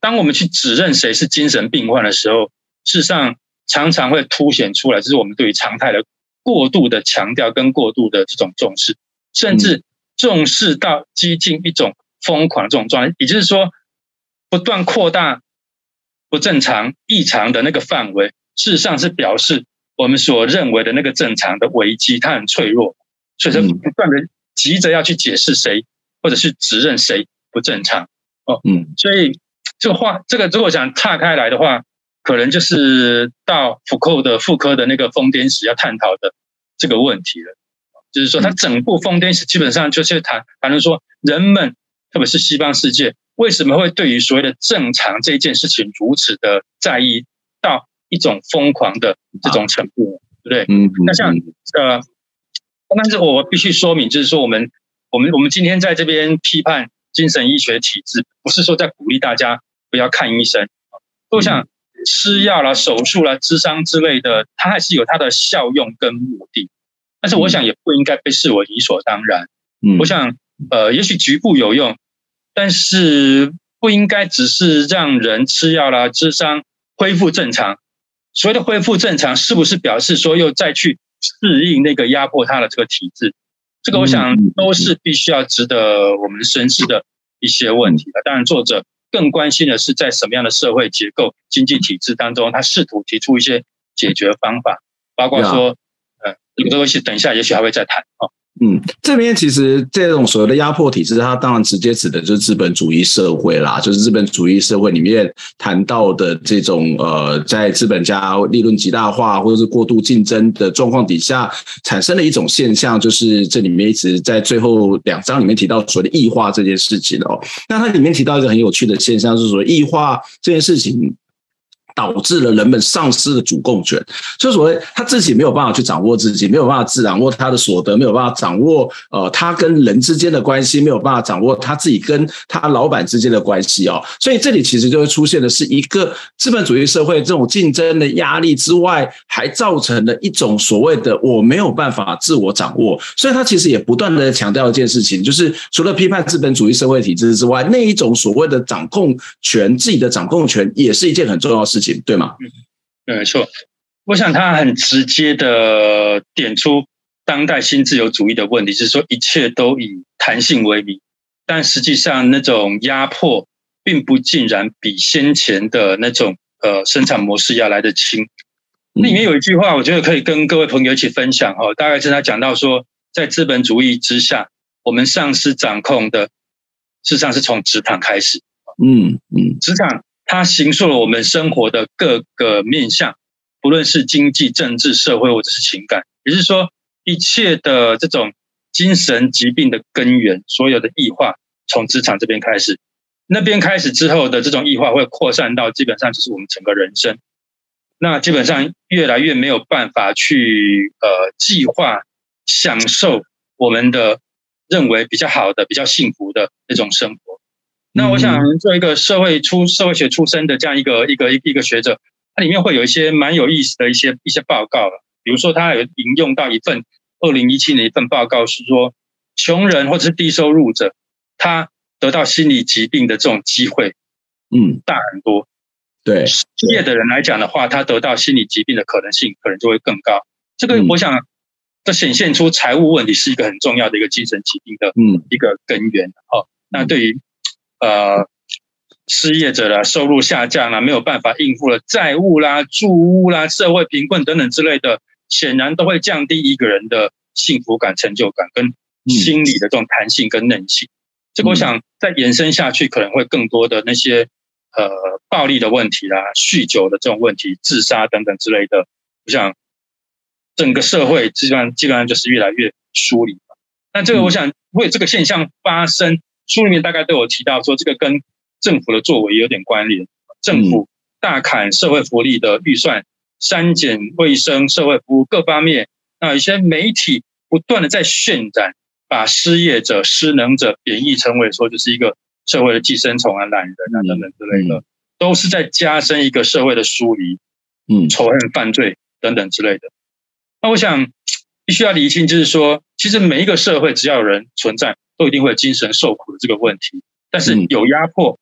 当我们去指认谁是精神病患的时候，事实上常常会凸显出来，就是我们对于常态的过度的强调跟过度的这种重视，甚至重视到接近一种疯狂的这种状态，也就是说不断扩大。不正常、异常的那个范围，事实上是表示我们所认为的那个正常的危机，它很脆弱，所以说不断的急着要去解释谁，或者是指认谁不正常。哦，嗯，所以这个话，这个如果想岔开来的话，可能就是到福寇的妇科的那个疯癫史要探讨的这个问题了。就是说，他整部疯癫史基本上就是谈谈论说，人们特别是西方世界。为什么会对于所谓的正常这件事情如此的在意到一种疯狂的这种程度，对不对？嗯。那像呃，但是我必须说明，就是说我们我们我们今天在这边批判精神医学体制，不是说在鼓励大家不要看医生。都想吃药啦、手术啦、智商之类的，它还是有它的效用跟目的。但是我想也不应该被视为理所当然。嗯。我想呃，也许局部有用。但是不应该只是让人吃药啦、智商恢复正常。所谓的恢复正常，是不是表示说又再去适应那个压迫他的这个体制？这个我想都是必须要值得我们深思的一些问题的。当然，作者更关心的是在什么样的社会结构、经济体制当中，他试图提出一些解决方法，包括说，呃，这个东西等一下也许还会再谈哦。嗯，这边其实这种所谓的压迫体制，它当然直接指的就是资本主义社会啦，就是资本主义社会里面谈到的这种呃，在资本家利润极大化或者是过度竞争的状况底下，产生的一种现象，就是这里面一直在最后两章里面提到所谓的异化这件事情哦。那它里面提到一个很有趣的现象，就是说异化这件事情。导致了人们丧失了主控权，就所谓他自己没有办法去掌握自己，没有办法自掌握他的所得，没有办法掌握呃他跟人之间的关系，没有办法掌握他自己跟他老板之间的关系哦。所以这里其实就会出现的是一个资本主义社会这种竞争的压力之外，还造成了一种所谓的我没有办法自我掌握。所以他其实也不断的强调一件事情，就是除了批判资本主义社会体制之外，那一种所谓的掌控权，自己的掌控权也是一件很重要的事。对吗？嗯，没错。我想他很直接的点出当代新自由主义的问题，就是说一切都以弹性为名，但实际上那种压迫并不竟然比先前的那种呃生产模式要来得轻。那里面有一句话，我觉得可以跟各位朋友一起分享哦。大概是他讲到说，在资本主义之下，我们丧失掌控的，事实上是从职场开始。嗯嗯，职场。它形塑了我们生活的各个面向，不论是经济、政治、社会，或者是情感，也就是说，一切的这种精神疾病的根源，所有的异化，从职场这边开始，那边开始之后的这种异化会扩散到基本上就是我们整个人生，那基本上越来越没有办法去呃计划享受我们的认为比较好的、比较幸福的那种生活。那我想做一个社会出社会学出身的这样一个一个一个学者，它里面会有一些蛮有意思的一些一些报告了。比如说，他有引用到一份二零一七年一份报告，是说穷人或者是低收入者，他得到心理疾病的这种机会，嗯，大很多。对失业的人来讲的话，他得到心理疾病的可能性可能就会更高。这个我想，这显现出财务问题是一个很重要的一个精神疾病的嗯一个根源。哦，那对于。呃，失业者啦，收入下降啦，没有办法应付了债务啦、住屋啦、社会贫困等等之类的显然都会降低一个人的幸福感、成就感跟心理的这种弹性跟韧性。这个我想再延伸下去，可能会更多的那些呃暴力的问题啦、酗酒的这种问题、自杀等等之类的。我想整个社会基本上基本上就是越来越疏离。那这个我想为这个现象发生，书里面大概都有提到说，这个跟政府的作为有点关联。政府大砍社会福利的预算，删减卫生、社会服务各方面。那一些媒体不断的在渲染。把失业者、失能者贬义成为说就是一个社会的寄生虫啊、懒人啊等等之类的，都是在加深一个社会的疏离、嗯、仇恨、犯罪等等之类的。那我想必须要厘清，就是说，其实每一个社会只要有人存在，都一定会有精神受苦的这个问题。但是有压迫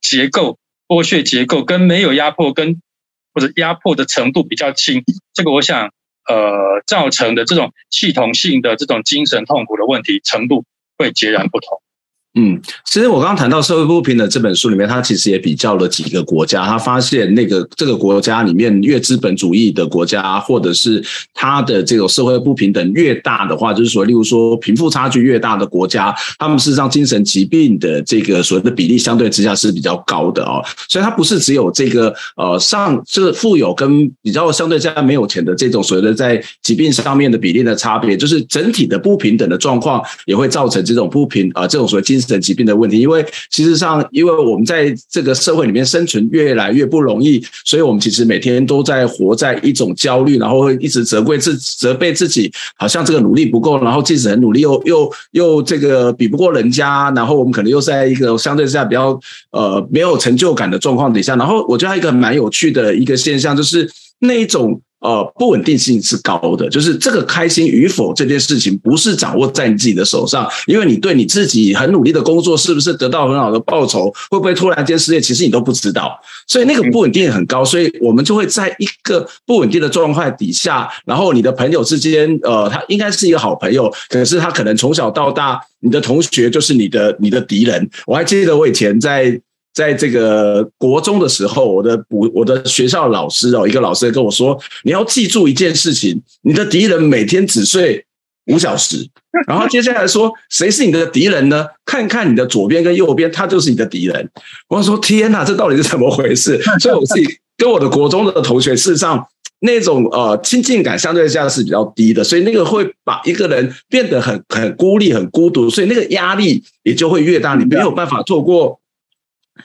结构、剥削结构，跟没有压迫跟或者压迫的程度比较轻，这个我想。呃，造成的这种系统性的这种精神痛苦的问题程度会截然不同。嗯，其实我刚刚谈到社会不平等这本书里面，他其实也比较了几个国家，他发现那个这个国家里面越资本主义的国家，或者是它的这种社会不平等越大的话，就是说，例如说贫富差距越大的国家，他们事实上精神疾病的这个所谓的比例相对之下是比较高的哦。所以它不是只有这个呃上这富有跟比较相对之下没有钱的这种所谓的在疾病上面的比例的差别，就是整体的不平等的状况也会造成这种不平啊、呃、这种所谓精。精神疾病的问题，因为其实上，因为我们在这个社会里面生存越来越不容易，所以我们其实每天都在活在一种焦虑，然后会一直责怪自责备自己，好像这个努力不够，然后即使很努力又又又这个比不过人家，然后我们可能又在一个相对之下比较呃没有成就感的状况底下，然后我觉得还有一个蛮有趣的一个现象，就是那一种。呃，不稳定性是高的，就是这个开心与否这件事情不是掌握在你自己的手上，因为你对你自己很努力的工作是不是得到很好的报酬，会不会突然间失业，其实你都不知道，所以那个不稳定很高，所以我们就会在一个不稳定的状态底下，然后你的朋友之间，呃，他应该是一个好朋友，可是他可能从小到大，你的同学就是你的你的敌人。我还记得我以前在。在这个国中的时候，我的补我的学校老师哦，一个老师跟我说：“你要记住一件事情，你的敌人每天只睡五小时。”然后接下来说：“谁是你的敌人呢？看看你的左边跟右边，他就是你的敌人。”我说：“天哪，这到底是怎么回事？” 所以我自己跟我的国中的同学，事实上那种呃亲近感相对下是比较低的，所以那个会把一个人变得很很孤立、很孤独，所以那个压力也就会越大，你没有办法透过。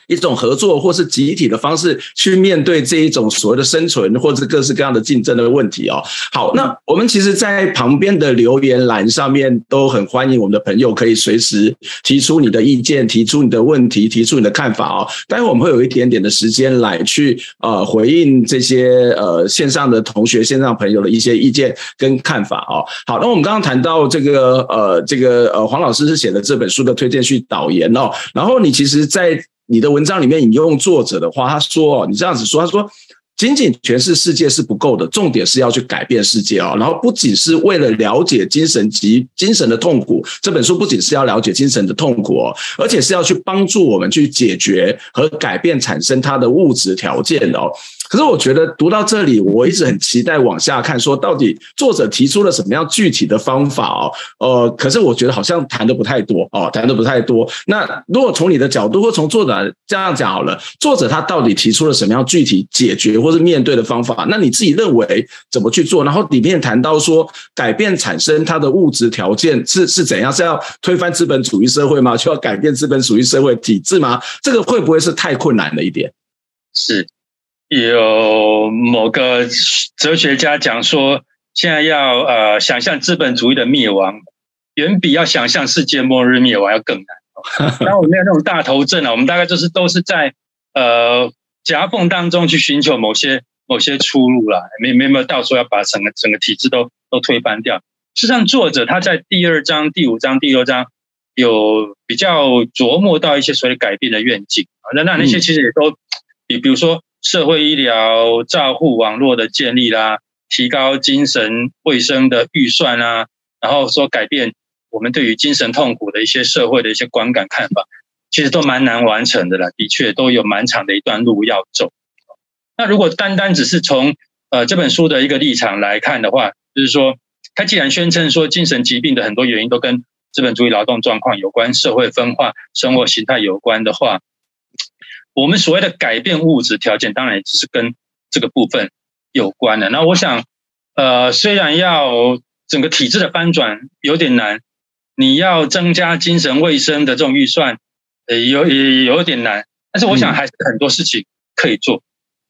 一种合作或是集体的方式去面对这一种所谓的生存或者各式各样的竞争的问题哦。好，那我们其实，在旁边的留言栏上面都很欢迎我们的朋友可以随时提出你的意见，提出你的问题，提出你的看法哦。待会我们会有一点点的时间来去呃回应这些呃线上的同学、线上朋友的一些意见跟看法哦。好，那我们刚刚谈到这个呃这个呃黄老师是写的这本书的推荐序导言哦，然后你其实，在你的文章里面引用作者的话，他说：“哦你这样子说，他说仅仅诠释世界是不够的，重点是要去改变世界哦。然后不仅是为了了解精神及精神的痛苦，这本书不仅是要了解精神的痛苦哦，而且是要去帮助我们去解决和改变产生它的物质条件哦。”可是我觉得读到这里，我一直很期待往下看，说到底作者提出了什么样具体的方法哦？呃，可是我觉得好像谈的不太多哦，谈的不太多。那如果从你的角度，或从作者这样讲好了，作者他到底提出了什么样具体解决或是面对的方法？那你自己认为怎么去做？然后里面谈到说，改变产生它的物质条件是是怎样？是要推翻资本主义社会吗？就要改变资本主义社会体制吗？这个会不会是太困难了一点？是。有某个哲学家讲说，现在要呃想象资本主义的灭亡，远比要想象世界末日灭亡要更难。当然我们没有那种大头症啊，我们大概就是都是在呃夹缝当中去寻求某些某些出路啦，没没没有到时候要把整个整个体制都都推翻掉。事实际上，作者他在第二章、第五章、第六章有比较琢磨到一些所谓改变的愿景啊，那那那些其实也都比比如说。社会医疗照护网络的建立啦，提高精神卫生的预算啊，然后说改变我们对于精神痛苦的一些社会的一些观感看法，其实都蛮难完成的啦。的确，都有蛮长的一段路要走。那如果单单只是从呃这本书的一个立场来看的话，就是说，他既然宣称说精神疾病的很多原因都跟资本主义劳动状况有关、社会分化、生活形态有关的话，我们所谓的改变物质条件，当然也只是跟这个部分有关的。那我想，呃，虽然要整个体制的翻转有点难，你要增加精神卫生的这种预算，呃，有也有点难。但是我想还是很多事情可以做。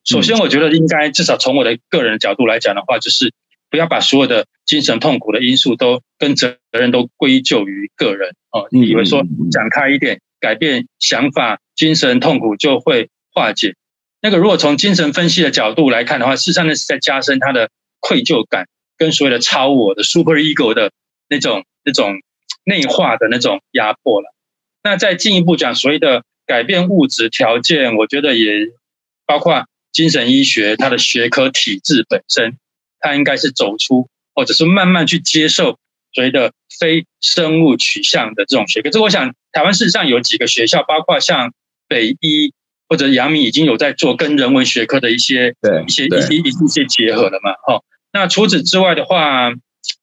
首先，我觉得应该至少从我的个人角度来讲的话，就是不要把所有的精神痛苦的因素都跟责任都归咎于个人哦。你以为说讲开一点，改变想法，精神痛苦就会化解？那个如果从精神分析的角度来看的话，事实上那是在加深他的愧疚感。跟所谓的超我的 super ego 的那种、那种内化的那种压迫了。那再进一步讲，所谓的改变物质条件，我觉得也包括精神医学它的学科体制本身，它应该是走出或者是慢慢去接受所谓的非生物取向的这种学科。这我想台湾事实上有几个学校，包括像北医或者阳明已经有在做跟人文学科的一些、一些、一些、一些结合了嘛，哦。那除此之外的话，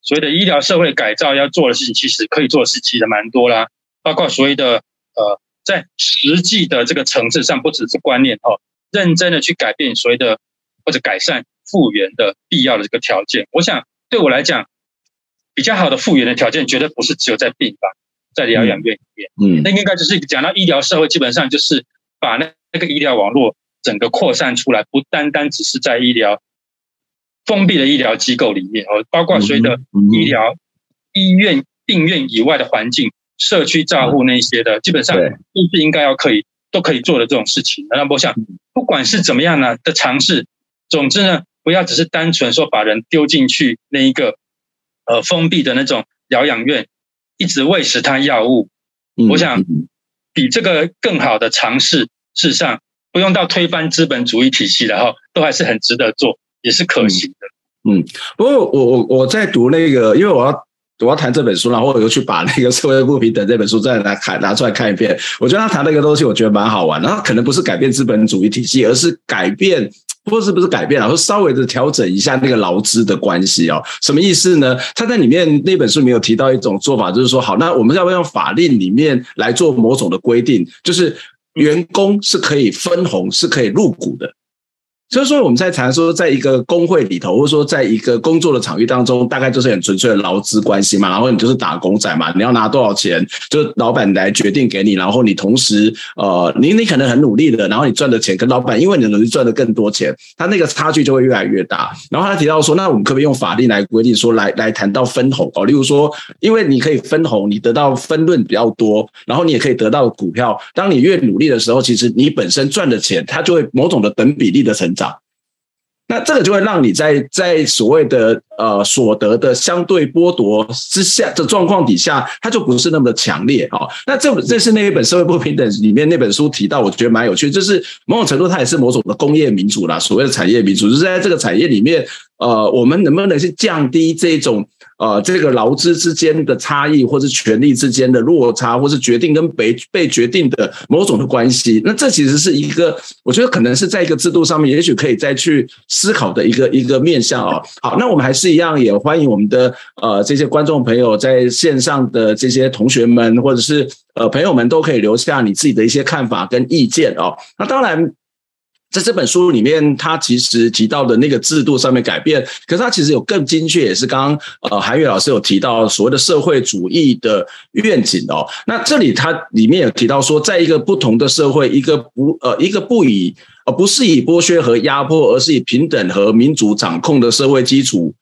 所谓的医疗社会改造要做的事情，其实可以做的事情其实蛮多啦，包括所谓的呃，在实际的这个层次上，不只是观念哦，认真的去改变所谓的或者改善复原的必要的这个条件。我想对我来讲，比较好的复原的条件，绝对不是只有在病房，在疗养院里面，嗯，那应该就是讲到医疗社会，基本上就是把那那个医疗网络整个扩散出来，不单单只是在医疗。封闭的医疗机构里面，哦，包括随着医疗、医院、病院以外的环境、社区照护那些的，基本上都是应该要可以都可以做的这种事情。那我想，不管是怎么样呢的尝试，总之呢，不要只是单纯说把人丢进去那一个呃封闭的那种疗养院，一直喂食他药物。我想比这个更好的尝试，事实上不用到推翻资本主义体系，然后都还是很值得做。也是可行的，嗯，不过我我我在读那个，因为我要我要谈这本书，然后我又去把那个社会不平等这本书再来看拿出来看一遍。我觉得他谈那个东西，我觉得蛮好玩。然后可能不是改变资本主义体系，而是改变，不是不是改变，了？说稍微的调整一下那个劳资的关系哦。什么意思呢？他在里面那本书没有提到一种做法，就是说，好，那我们要不要用法令里面来做某种的规定，就是员工是可以分红，是可以入股的。所以说，我们在谈说，在一个工会里头，或者说在一个工作的场域当中，大概就是很纯粹的劳资关系嘛。然后你就是打工仔嘛，你要拿多少钱，就老板来决定给你。然后你同时，呃，你你可能很努力的，然后你赚的钱跟老板，因为你的努力赚的更多钱，他那个差距就会越来越大。然后他提到说，那我们可不可以用法律来规定说，来来谈到分红哦？例如说，因为你可以分红，你得到分润比较多，然后你也可以得到股票。当你越努力的时候，其实你本身赚的钱，它就会某种的等比例的成长。那这个就会让你在在所谓的呃所得的相对剥夺之下的状况底下，它就不是那么的强烈啊。那这这是那一本社会不平等里面那本书提到，我觉得蛮有趣，就是某种程度它也是某种的工业民主啦，所谓的产业民主，就是在这个产业里面，呃，我们能不能去降低这种。呃，这个劳资之间的差异，或是权力之间的落差，或是决定跟被被决定的某种的关系，那这其实是一个，我觉得可能是在一个制度上面，也许可以再去思考的一个一个面向哦。好，那我们还是一样，也欢迎我们的呃这些观众朋友在线上的这些同学们，或者是呃朋友们，都可以留下你自己的一些看法跟意见哦。那当然。在这本书里面，他其实提到的那个制度上面改变，可是他其实有更精确，也是刚刚呃韩愈老师有提到所谓的社会主义的愿景哦。那这里他里面有提到说，在一个不同的社会，一个不呃一个不以呃不是以剥削和压迫，而是以平等和民主掌控的社会基础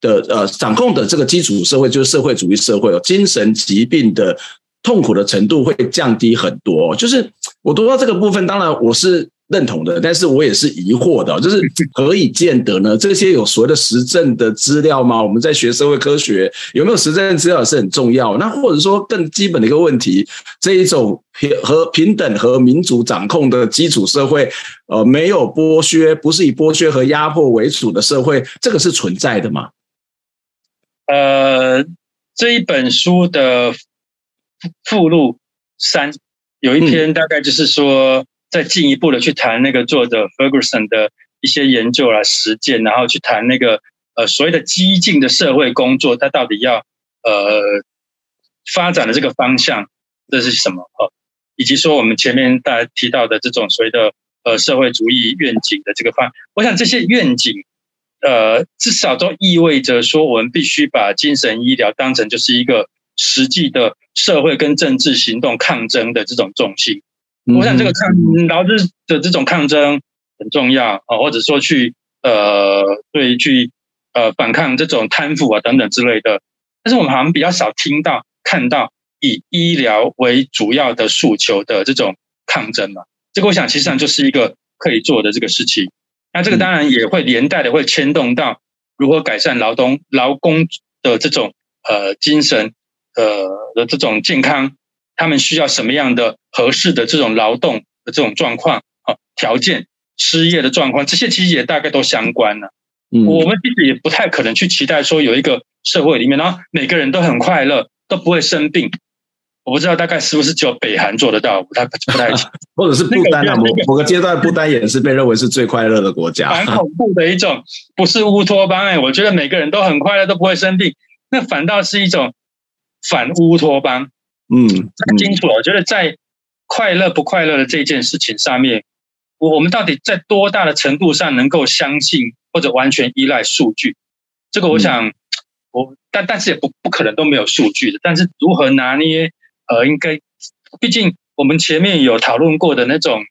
的呃掌控的这个基础社会，就是社会主义社会哦，精神疾病的痛苦的程度会降低很多。就是我读到这个部分，当然我是。认同的，但是我也是疑惑的，就是 何以见得呢？这些有所谓的实证的资料吗？我们在学社会科学，有没有实证资料是很重要。那或者说更基本的一个问题，这一种平和平等和民主掌控的基础社会，呃，没有剥削，不是以剥削和压迫为主的社会，这个是存在的吗？呃，这一本书的附录三有一篇大概就是说。嗯再进一步的去谈那个作者 Ferguson 的一些研究啦、实践，然后去谈那个呃所谓的激进的社会工作，它到底要呃发展的这个方向这是什么？哦，以及说我们前面大家提到的这种所谓的呃社会主义愿景的这个方，我想这些愿景呃至少都意味着说，我们必须把精神医疗当成就是一个实际的社会跟政治行动抗争的这种重心。我想这个抗劳资的这种抗争很重要啊，或者说去呃对去呃反抗这种贪腐啊等等之类的。但是我们好像比较少听到看到以医疗为主要的诉求的这种抗争嘛。这个我想其实上就是一个可以做的这个事情。那这个当然也会连带的会牵动到如何改善劳动劳工的这种呃精神呃的这种健康。他们需要什么样的合适的这种劳动的这种状况啊条件，失业的状况，这些其实也大概都相关了。嗯，我们其实也不太可能去期待说有一个社会里面，然后每个人都很快乐，都不会生病。我不知道大概是不是只有北韩做得到，不太不太 或者是不丹啊，某某个阶段不丹也是被认为是最快乐的国家。蛮恐怖的一种，不是乌托邦哎，我觉得每个人都很快乐，都不会生病，那反倒是一种反乌托邦。嗯，很清楚。我觉得在快乐不快乐的这件事情上面，我我们到底在多大的程度上能够相信或者完全依赖数据？这个我想，我但但是也不不可能都没有数据的。但是如何拿捏？呃，应该，毕竟我们前面有讨论过的那种，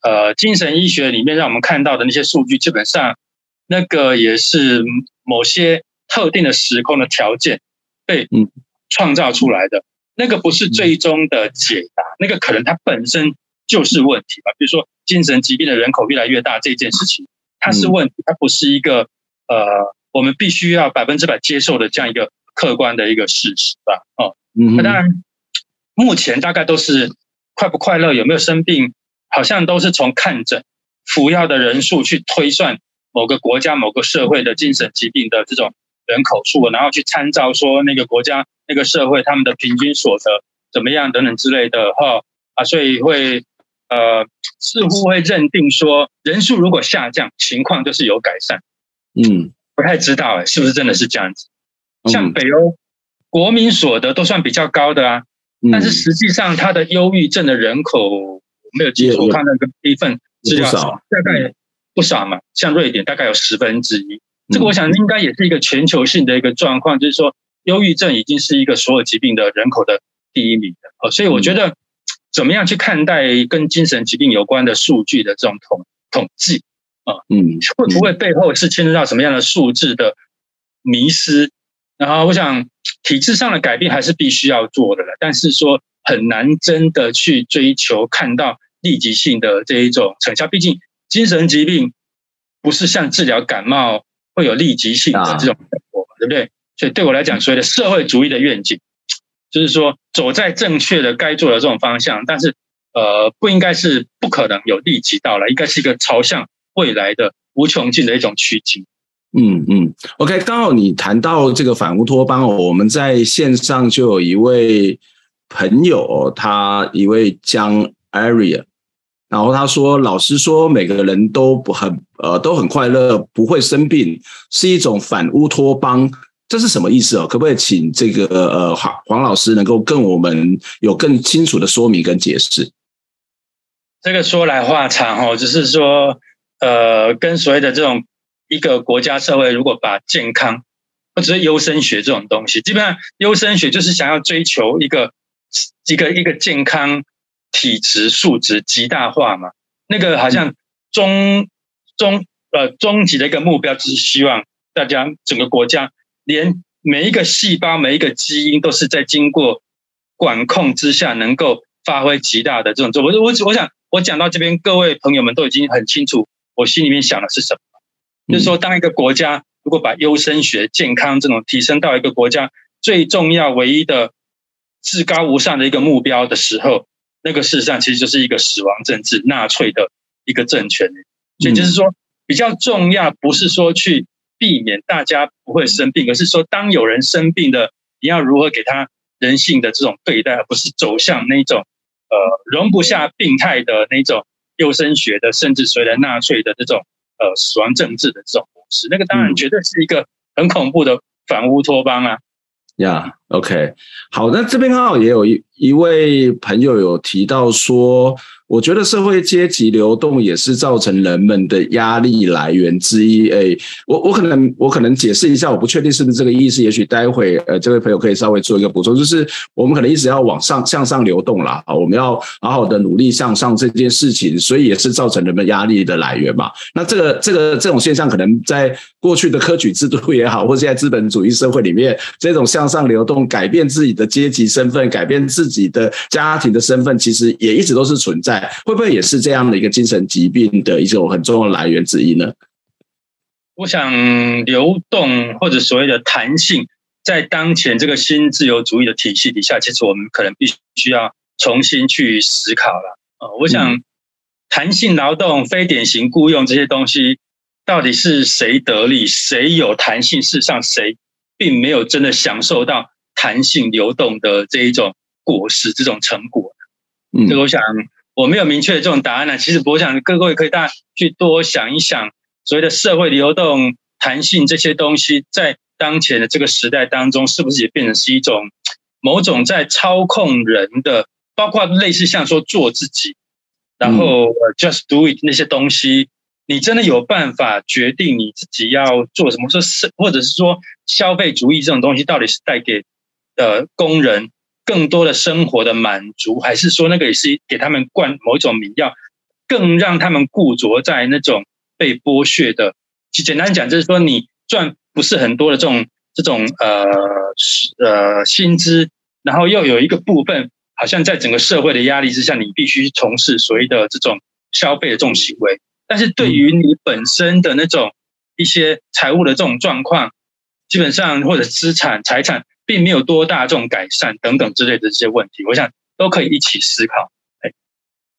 呃，精神医学里面让我们看到的那些数据，基本上那个也是某些特定的时空的条件被创造出来的。那个不是最终的解答，那个可能它本身就是问题吧。比如说，精神疾病的人口越来越大这件事情，它是问题，它不是一个呃，我们必须要百分之百接受的这样一个客观的一个事实吧。哦，那当然，目前大概都是快不快乐，有没有生病，好像都是从看诊、服药的人数去推算某个国家、某个社会的精神疾病的这种人口数，然后去参照说那个国家。那个社会他们的平均所得怎么样等等之类的哈啊，所以会呃似乎会认定说人数如果下降，情况就是有改善。嗯，不太知道哎，是不是真的是这样子？像北欧国民所得都算比较高的啊，但是实际上他的忧郁症的人口没有记错，我看那个一份资料大概不少嘛，像瑞典大概有十分之一。这个我想应该也是一个全球性的一个状况，就是说。忧郁症已经是一个所有疾病的人口的第一名了，哦，所以我觉得怎么样去看待跟精神疾病有关的数据的这种统统计啊，嗯，会不会背后是牵涉到什么样的数字的迷失？然后我想体制上的改变还是必须要做的了，但是说很难真的去追求看到立即性的这一种成效，毕竟精神疾病不是像治疗感冒会有立即性的这种效果，对不对？所以对我来讲，所谓的社会主义的愿景，就是说走在正确的该做的这种方向，但是呃，不应该是不可能有立即到来，应该是一个朝向未来的无穷尽的一种趋近。嗯嗯，OK，刚好你谈到这个反乌托邦，我们在线上就有一位朋友，他一位江 Area，然后他说，老师说每个人都不很呃都很快乐，不会生病，是一种反乌托邦。这是什么意思哦？可不可以请这个呃黄黄老师能够跟我们有更清楚的说明跟解释？这个说来话长哦，只是说呃，跟所谓的这种一个国家社会，如果把健康或者是优生学这种东西，基本上优生学就是想要追求一个一个一个健康体质素质极大化嘛。那个好像终终呃终极的一个目标，就是希望大家整个国家。连每一个细胞、每一个基因都是在经过管控之下，能够发挥极大的这种作用。我我我想，我讲到这边，各位朋友们都已经很清楚，我心里面想的是什么。就是说，当一个国家如果把优生学、健康这种提升到一个国家最重要、唯一的至高无上的一个目标的时候，那个事实上其实就是一个死亡政治、纳粹的一个政权。所以就是说，比较重要不是说去。避免大家不会生病，而是说，当有人生病的，你要如何给他人性的这种对待，而不是走向那种呃容不下病态的那种优生学的，甚至随着纳粹的这种呃死亡政治的这种模式，那个当然绝对是一个很恐怖的反乌托邦啊。呀、OK，好，那这边刚好也有一一位朋友有提到说。我觉得社会阶级流动也是造成人们的压力来源之一。诶，我我可能我可能解释一下，我不确定是不是这个意思。也许待会呃，这位朋友可以稍微做一个补充，就是我们可能一直要往上向上流动啦，啊，我们要好好的努力向上这件事情，所以也是造成人们压力的来源嘛。那这个这个这种现象，可能在过去的科举制度也好，或者现在资本主义社会里面，这种向上流动、改变自己的阶级身份、改变自己的家庭的身份，其实也一直都是存在。会不会也是这样的一个精神疾病的一种很重要的来源之一呢？我想流动或者所谓的弹性，在当前这个新自由主义的体系底下，其实我们可能必须要重新去思考了。啊，我想弹性劳动、非典型雇佣这些东西，到底是谁得利？谁有弹性？事实上，谁并没有真的享受到弹性流动的这一种果实、这种成果。嗯，这个我想。我没有明确的这种答案呢。其实我想各位可以大家去多想一想，所谓的社会流动、弹性这些东西，在当前的这个时代当中，是不是也变成是一种某种在操控人的，包括类似像说做自己，然后 just do it 那些东西，你真的有办法决定你自己要做什么？说是或者是说消费主义这种东西，到底是带给呃工人？更多的生活的满足，还是说那个也是给他们灌某一种迷药，更让他们固着在那种被剥削的。简单讲，就是说你赚不是很多的这种这种呃呃薪资，然后又有一个部分，好像在整个社会的压力之下，你必须从事所谓的这种消费的这种行为。但是对于你本身的那种一些财务的这种状况，基本上或者资产财产。并没有多大这种改善等等之类的这些问题，我想都可以一起思考。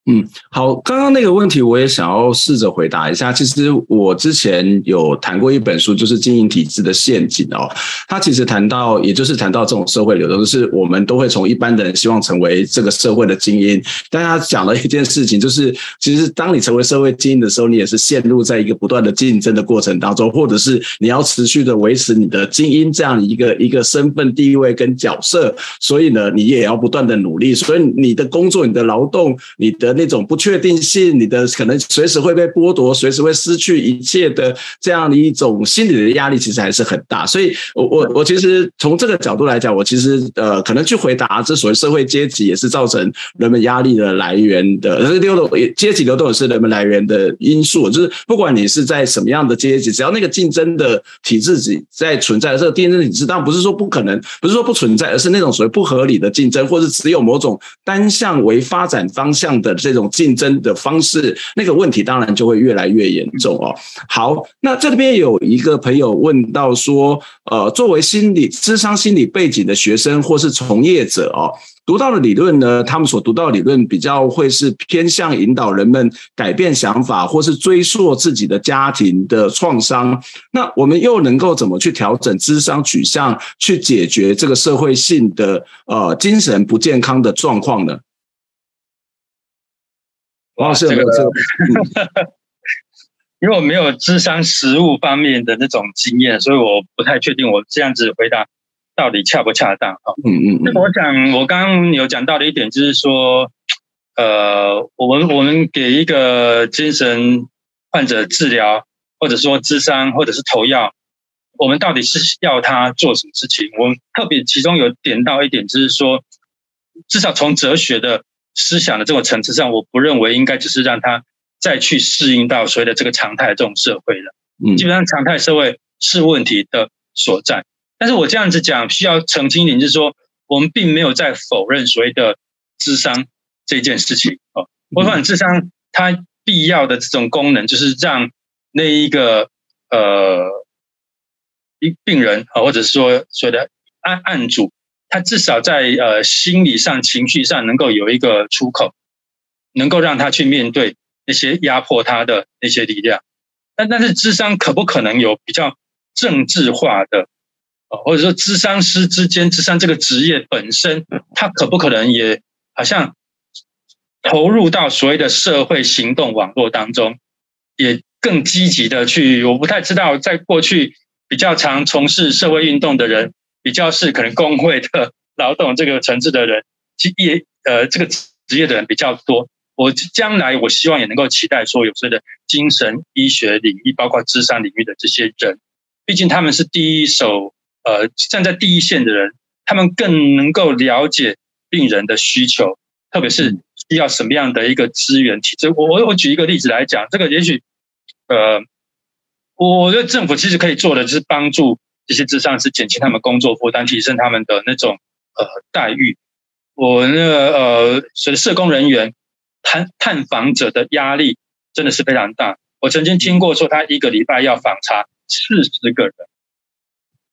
嗯，好，刚刚那个问题我也想要试着回答一下。其实我之前有谈过一本书，就是《经营体制的陷阱》哦。他其实谈到，也就是谈到这种社会流动，就是我们都会从一般的人希望成为这个社会的精英。但他讲了一件事情，就是其实当你成为社会精英的时候，你也是陷入在一个不断的竞争的过程当中，或者是你要持续的维持你的精英这样一个一个身份地位跟角色。所以呢，你也要不断的努力。所以你的工作、你的劳动、你的那种不确定性，你的可能随时会被剥夺，随时会失去一切的这样的一种心理的压力，其实还是很大。所以我，我我我其实从这个角度来讲，我其实呃，可能去回答这所谓社会阶级也是造成人们压力的来源的，流动阶级流动也是人们来源的因素。就是不管你是在什么样的阶级，只要那个竞争的体制在存在，这个竞争体制当然不是说不可能，不是说不存在，而是那种所谓不合理的竞争，或者只有某种单向为发展方向的这种。竞争的方式，那个问题当然就会越来越严重哦。好，那这边有一个朋友问到说，呃，作为心理咨商心理背景的学生或是从业者哦，读到的理论呢，他们所读到的理论比较会是偏向引导人们改变想法，或是追溯自己的家庭的创伤。那我们又能够怎么去调整智商取向，去解决这个社会性的呃精神不健康的状况呢？哇，这个，因为我没有智商实物方面的那种经验，所以我不太确定我这样子回答到底恰不恰当啊。嗯嗯。那我想，我刚刚有讲到的一点就是说，呃，我们我们给一个精神患者治疗，或者说智商，或者是投药，我们到底是要他做什么事情？我们特别其中有点到一点，就是说，至少从哲学的。思想的这种层次上，我不认为应该只是让他再去适应到所谓的这个常态的这种社会了。嗯，基本上常态社会是问题的所在。但是我这样子讲，需要澄清一点，就是说我们并没有在否认所谓的智商这件事情哦。我反智商它必要的这种功能，就是让那一个呃一病人啊，或者是说所谓的案案主。他至少在呃心理上、情绪上能够有一个出口，能够让他去面对那些压迫他的那些力量。但但是，智商可不可能有比较政治化的，或者说智商师之间，智商这个职业本身，他可不可能也好像投入到所谓的社会行动网络当中，也更积极的去。我不太知道，在过去比较常从事社会运动的人，比较是可能工会的劳动这个层次的人，其业呃这个职业的人比较多。我将来我希望也能够期待说，有这个精神医学领域，包括智商领域的这些人，毕竟他们是第一手，呃，站在第一线的人，他们更能够了解病人的需求，特别是需要什么样的一个资源体制。我我我举一个例子来讲，这个也许，呃，我觉得政府其实可以做的就是帮助这些智商是减轻他们工作负担，提升他们的那种呃待遇。我那个呃，所谓社工人员。探探访者的压力真的是非常大。我曾经听过说，他一个礼拜要访查四十个人，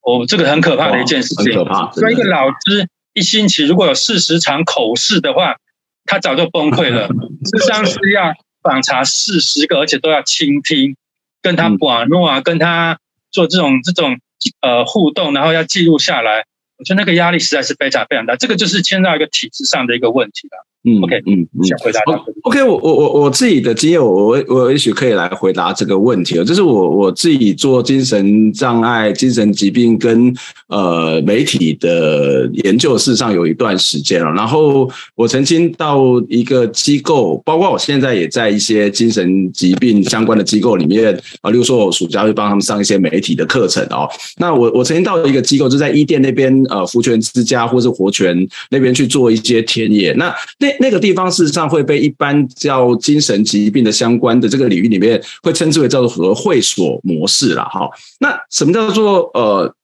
哦，这个很可怕的一件事情。很可怕。所以一个老师一星期如果有四十场口试的话，他早就崩溃了。智商是要访查四十个，而且都要倾听，跟他网络啊，跟他做这种这种呃互动，然后要记录下来。我觉得那个压力实在是非常非常大。这个就是牵到一个体制上的一个问题了。嗯，OK，嗯嗯，想回答。OK，我我我我自己的经验，我我我也许可以来回答这个问题哦。就是我我自己做精神障碍、精神疾病跟呃媒体的研究，事实上有一段时间了。然后我曾经到一个机构，包括我现在也在一些精神疾病相关的机构里面啊，例如说我暑假会帮他们上一些媒体的课程哦。那我我曾经到一个机构，就在伊甸那边呃福泉之家或是活泉那边去做一些田野。那那那个地方事实上会被一般叫精神疾病的相关的这个领域里面会称之为叫做和会所模式了哈。那什么叫做呃，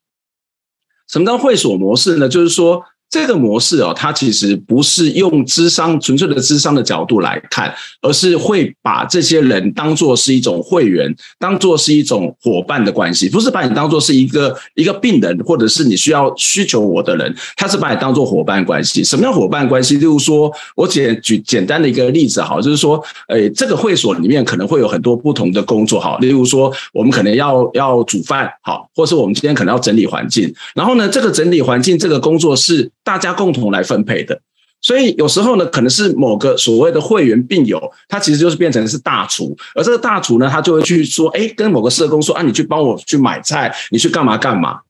什么叫会所模式呢？就是说。这个模式哦，它其实不是用智商纯粹的智商的角度来看，而是会把这些人当作是一种会员，当作是一种伙伴的关系，不是把你当作是一个一个病人，或者是你需要需求我的人，他是把你当作伙伴关系。什么叫伙伴关系？例如说，我简举简单的一个例子好，就是说，诶，这个会所里面可能会有很多不同的工作好，例如说，我们可能要要煮饭好，或是我们今天可能要整理环境，然后呢，这个整理环境这个工作是。大家共同来分配的，所以有时候呢，可能是某个所谓的会员病友，他其实就是变成是大厨，而这个大厨呢，他就会去说，哎，跟某个社工说啊，你去帮我去买菜，你去干嘛干嘛。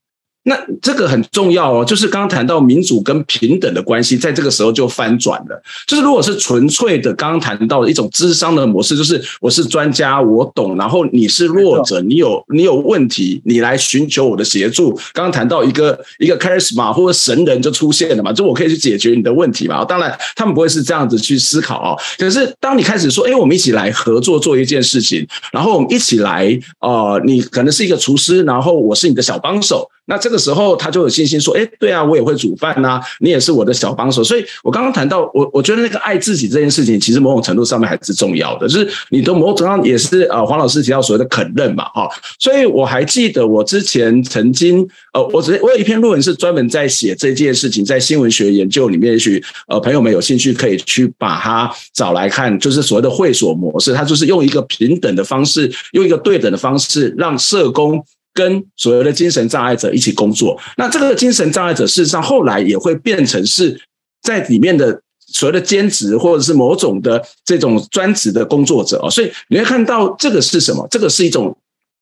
那这个很重要哦，就是刚刚谈到民主跟平等的关系，在这个时候就翻转了。就是如果是纯粹的刚刚谈到的一种智商的模式，就是我是专家，我懂，然后你是弱者，你有你有问题，你来寻求我的协助。刚刚谈到一个一个 charisma 或者神人就出现了嘛，就我可以去解决你的问题嘛。当然他们不会是这样子去思考哦。可是当你开始说，哎，我们一起来合作做一件事情，然后我们一起来，呃，你可能是一个厨师，然后我是你的小帮手。那这个时候他就有信心说：“哎，对啊，我也会煮饭呐，你也是我的小帮手。”所以，我刚刚谈到我，我觉得那个爱自己这件事情，其实某种程度上面还是重要的。就是你的某种上也是呃，黄老师提到所谓的肯认嘛，哈。所以我还记得我之前曾经呃，我只我有一篇论文是专门在写这件事情，在新闻学研究里面，也许呃朋友们有兴趣可以去把它找来看，就是所谓的会所模式，它就是用一个平等的方式，用一个对等的方式，让社工。跟所有的精神障碍者一起工作，那这个精神障碍者事实上后来也会变成是在里面的所谓的兼职或者是某种的这种专职的工作者哦，所以你会看到这个是什么？这个是一种。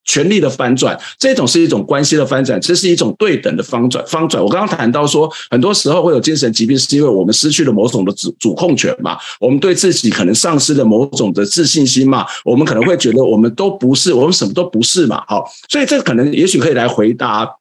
权力的翻转，这种是一种关系的翻转，这是一种对等的方转方转。我刚刚谈到说，很多时候会有精神疾病，是因为我们失去了某种的主主控权嘛，我们对自己可能丧失了某种的自信心嘛，我们可能会觉得我们都不是，我们什么都不是嘛。好，所以这可能也许可以来回答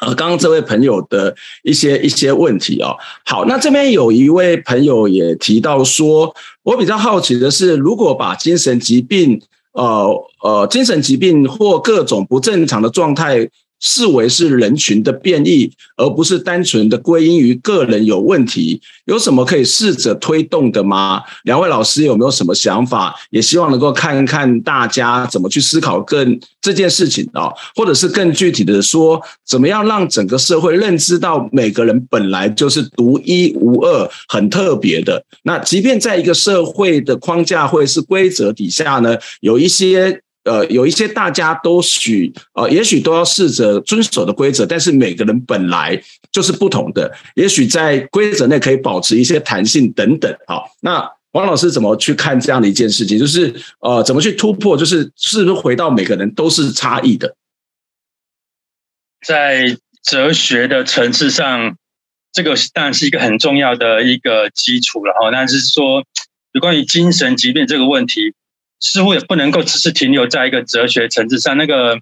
呃刚刚这位朋友的一些一些问题哦。好，那这边有一位朋友也提到说，我比较好奇的是，如果把精神疾病呃呃，精神疾病或各种不正常的状态，视为是人群的变异，而不是单纯的归因于个人有问题。有什么可以试着推动的吗？两位老师有没有什么想法？也希望能够看看大家怎么去思考更这件事情啊，或者是更具体的说，怎么样让整个社会认知到每个人本来就是独一无二、很特别的。那即便在一个社会的框架或者是规则底下呢，有一些。呃，有一些大家都许呃，也许都要试着遵守的规则，但是每个人本来就是不同的，也许在规则内可以保持一些弹性等等。好，那王老师怎么去看这样的一件事情？就是呃，怎么去突破？就是是不是回到每个人都是差异的？在哲学的层次上，这个当然是一个很重要的一个基础了哈。但是说有关于精神疾病这个问题，似乎也不能够只是停留在一个哲学层次上。那个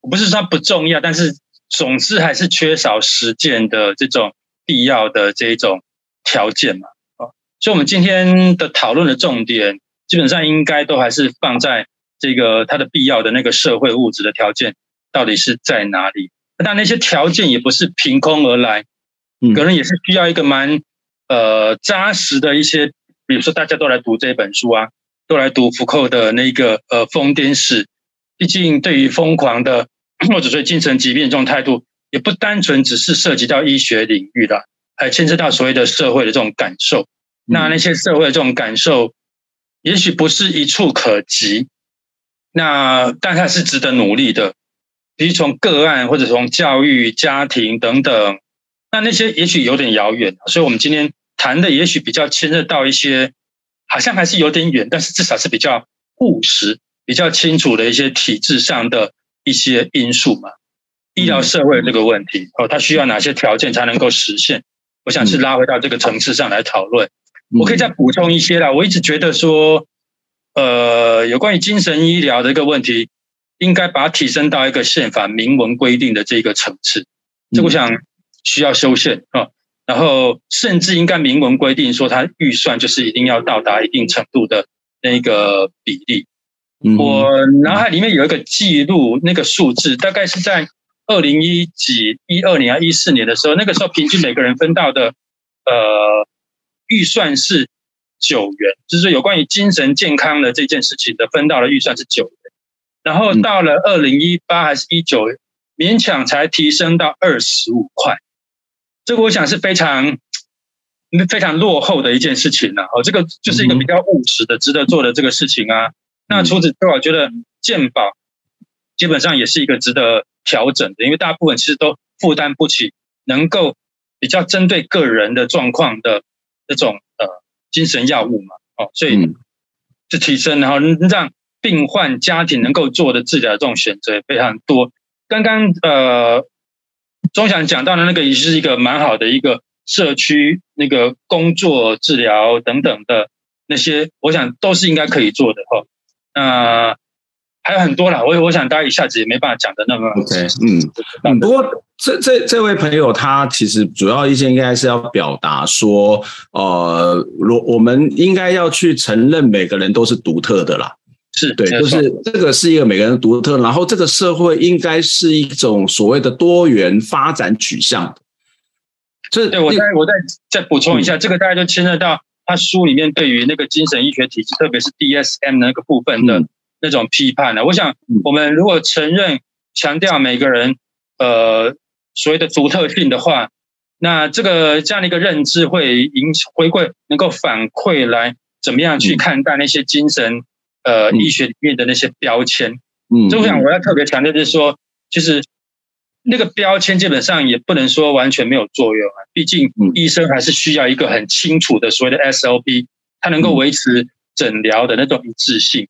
我不是说它不重要，但是总之还是缺少实践的这种必要的这种条件嘛。啊，所以我们今天的讨论的重点，基本上应该都还是放在这个它的必要的那个社会物质的条件到底是在哪里。但那些条件也不是凭空而来，可能也是需要一个蛮呃扎实的一些，比如说大家都来读这本书啊，都来读福寇的那个呃疯癫史。毕竟对于疯狂的 或者说精神疾病这种态度，也不单纯只是涉及到医学领域的，还牵涉到所谓的社会的这种感受。那那些社会的这种感受，也许不是一触可及，那但它是值得努力的。比如从个案或者从教育、家庭等等，那那些也许有点遥远，所以我们今天谈的也许比较牵涉到一些，好像还是有点远，但是至少是比较务实、比较清楚的一些体制上的一些因素嘛。医疗社会这个问题哦，它需要哪些条件才能够实现？我想是拉回到这个层次上来讨论。我可以再补充一些啦，我一直觉得说，呃，有关于精神医疗的一个问题。应该把它提升到一个宪法明文规定的这个层次，这我想需要修宪啊，然后甚至应该明文规定说，它预算就是一定要到达一定程度的那个比例。我脑海里面有一个记录，那个数字大概是在二零一几一二年啊一四年的时候，那个时候平均每个人分到的呃预算是九元，就是有关于精神健康的这件事情的分到的预算是九元。然后到了二零一八还是一九，勉强才提升到二十五块，这个我想是非常非常落后的一件事情了。哦，这个就是一个比较务实的、值得做的这个事情啊。那除此之外，我觉得健保基本上也是一个值得调整的，因为大部分其实都负担不起能够比较针对个人的状况的这种呃精神药物嘛。哦，所以就提升，然后让。病患家庭能够做的治疗的这种选择也非常多。刚刚呃，钟祥讲到的那个也是一个蛮好的一个社区那个工作治疗等等的那些，我想都是应该可以做的哈。那还有很多啦，我我想大家一下子也没办法讲的那么 OK，嗯嗯。不过这这这位朋友他其实主要意见应该是要表达说，呃，我我们应该要去承认每个人都是独特的啦。是对，就是这个是一个每个人的独特，然后这个社会应该是一种所谓的多元发展取向的。这对我再我再再补充一下，嗯、这个大家就牵涉到他书里面对于那个精神医学体制，特别是 DSM 那个部分的那种批判呢。嗯、我想，我们如果承认强调每个人呃所谓的独特性的话，那这个这样的一个认知会引回馈，能够反馈来怎么样去看待那些精神。呃，医学里面的那些标签，嗯，所以我想我要特别强调就是说，就是那个标签基本上也不能说完全没有作用啊。毕竟医生还是需要一个很清楚的所谓的 SOP，它能够维持诊疗的那种一致性。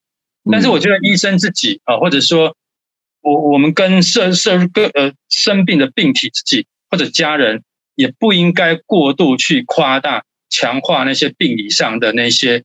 但是我觉得医生自己啊，或者说我我们跟社社个呃生病的病体自己或者家人，也不应该过度去夸大、强化那些病理上的那些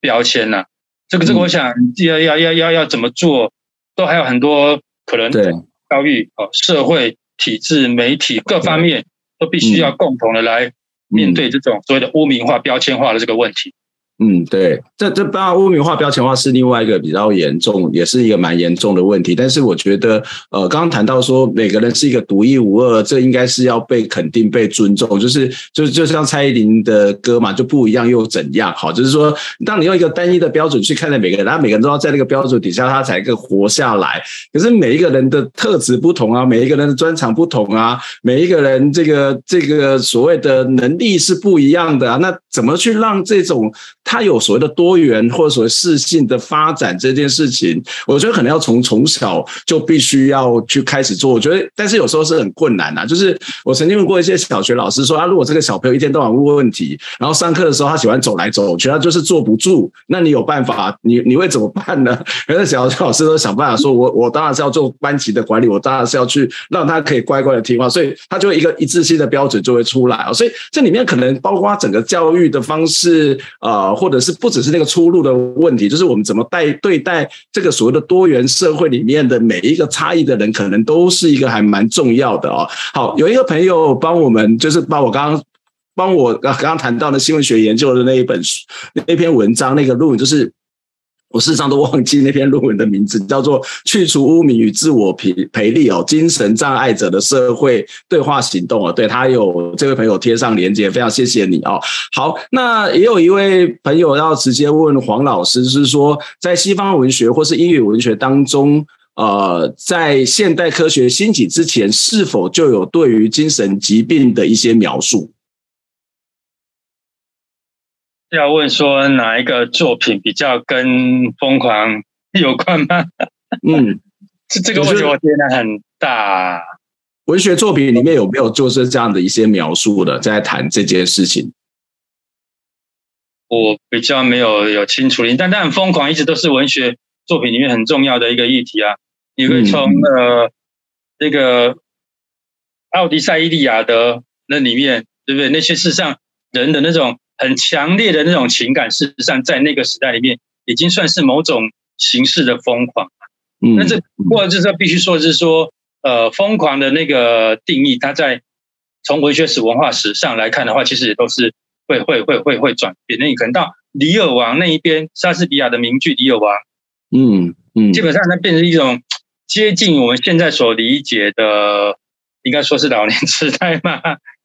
标签呐。这个这个，我想要要要要要怎么做，都还有很多可能。对，教育、哦，社会、体制、媒体各方面都必须要共同的来面对这种所谓的污名化、标签化的这个问题。嗯，对，这这当然污名化、标签化是另外一个比较严重，也是一个蛮严重的问题。但是我觉得，呃，刚刚谈到说每个人是一个独一无二，这应该是要被肯定、被尊重。就是就就像蔡依林的歌嘛，就不一样又怎样？好，就是说，当你用一个单一的标准去看待每个人，然后每个人都要在那个标准底下，他才可以活下来。可是每一个人的特质不同啊，每一个人的专长不同啊，每一个人这个这个所谓的能力是不一样的啊。那怎么去让这种他有所谓的多元或者所谓适性的发展这件事情，我觉得可能要从从小就必须要去开始做。我觉得，但是有时候是很困难呐。就是我曾经问过一些小学老师说，啊，如果这个小朋友一天到晚问问题，然后上课的时候他喜欢走来走去，他就是坐不住，那你有办法？你你会怎么办呢？有的小学老师都想办法说，我我当然是要做班级的管理，我当然是要去让他可以乖乖的听话，所以他就一个一致性的标准就会出来。所以这里面可能包括整个教育的方式，呃，或者是不只是那个出路的问题，就是我们怎么带对待这个所谓的多元社会里面的每一个差异的人，可能都是一个还蛮重要的哦。好，有一个朋友帮我们，就是帮我刚刚帮我刚刚谈到的新闻学研究的那一本书那篇文章，那个论就是。我事实上都忘记那篇论文的名字，叫做《去除污名与自我培培力哦，精神障碍者的社会对话行动》哦，对，他有这位朋友贴上连接，非常谢谢你哦。好，那也有一位朋友要直接问黄老师，是说在西方文学或是英语文学当中，呃，在现代科学兴起之前，是否就有对于精神疾病的一些描述？要问说哪一个作品比较跟疯狂有关吗？嗯，这这个问题我觉得很大。文学作品里面有没有就是这样的一些描述的，在谈这件事情？我比较没有有清楚的，但但疯狂一直都是文学作品里面很重要的一个议题啊。你会从呃那个《奥迪赛》《伊利亚德》那里面，对不对？那些世上人的那种。很强烈的那种情感，事实上在那个时代里面，已经算是某种形式的疯狂。嗯，那这不过就是说必须说，是说，呃，疯狂的那个定义，它在从文学史、文化史上来看的话，其实也都是会会会会会转变。那你可能到《李尔王》那一边，莎士比亚的名句《李尔王》，嗯嗯，基本上它变成一种接近我们现在所理解的，应该说是老年 痴呆嘛。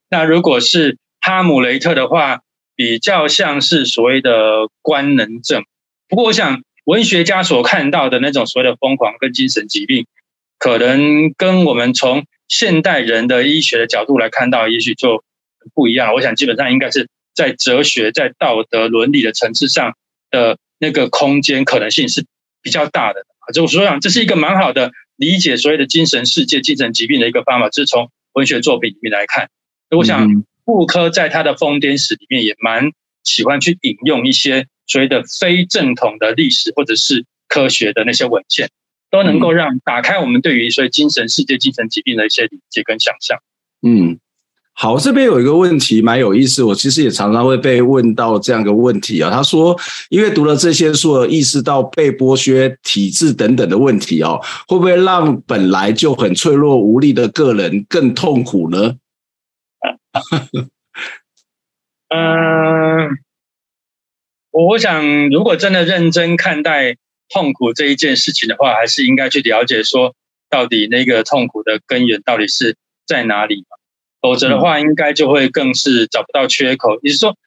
那如果是哈姆雷特的话，比较像是所谓的官能症，不过我想文学家所看到的那种所谓的疯狂跟精神疾病，可能跟我们从现代人的医学的角度来看到，也许就不一样。我想基本上应该是在哲学、在道德伦理的层次上的那个空间可能性是比较大的。就我说想，这是一个蛮好的理解所谓的精神世界、精神疾病的一个方法，是从文学作品里面来看。我想。顾柯在他的疯癫史里面也蛮喜欢去引用一些所谓的非正统的历史或者是科学的那些文献，都能够让打开我们对于所谓精神世界、精神疾病的一些理解跟想象。嗯，好，这边有一个问题蛮有意思，我其实也常常会被问到这样一个问题啊。他说，因为读了这些书而意识到被剥削、体制等等的问题哦，会不会让本来就很脆弱无力的个人更痛苦呢？嗯，我想，如果真的认真看待痛苦这一件事情的话，还是应该去了解说，到底那个痛苦的根源到底是在哪里。否则的话，应该就会更是找不到缺口。也就是说，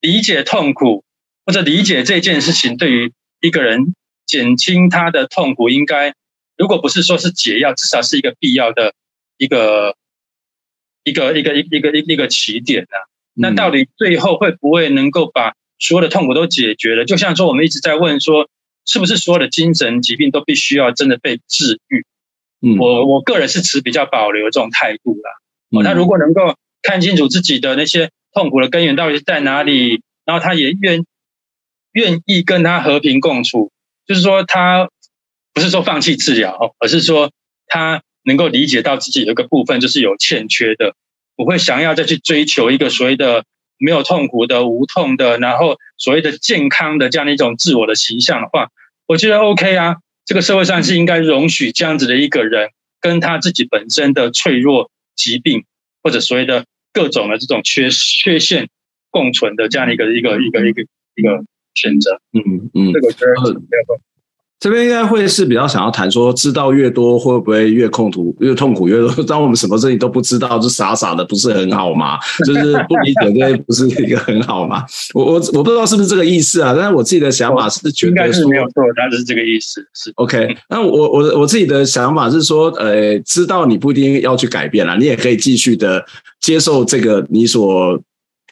理解痛苦或者理解这件事情，对于一个人减轻他的痛苦，应该如果不是说是解药，至少是一个必要的一个。一个一个一一个一一个起点呢、啊？那到底最后会不会能够把所有的痛苦都解决了？就像说我们一直在问说，是不是所有的精神疾病都必须要真的被治愈？嗯，我我个人是持比较保留这种态度啦。哦，他如果能够看清楚自己的那些痛苦的根源到底是在哪里，然后他也愿愿意跟他和平共处，就是说他不是说放弃治疗哦，而是说他。能够理解到自己有一个部分就是有欠缺的，我会想要再去追求一个所谓的没有痛苦的、无痛的，然后所谓的健康的这样的一种自我的形象的话，我觉得 OK 啊。这个社会上是应该容许这样子的一个人，跟他自己本身的脆弱、疾病或者所谓的各种的这种缺缺陷共存的这样的一个一个一个一个一个选择。嗯嗯，这个觉得是这边应该会是比较想要谈说，知道越多会不会越痛苦，越痛苦越多。当我们什么事情都不知道，就傻傻的，不是很好吗？就是不理解，这不是一个很好吗？我我我不知道是不是这个意思啊。但是我自己的想法是觉得说，应该是没有错，但是这个意思。是 OK。那我我我自己的想法是说，呃，知道你不一定要去改变了，你也可以继续的接受这个你所。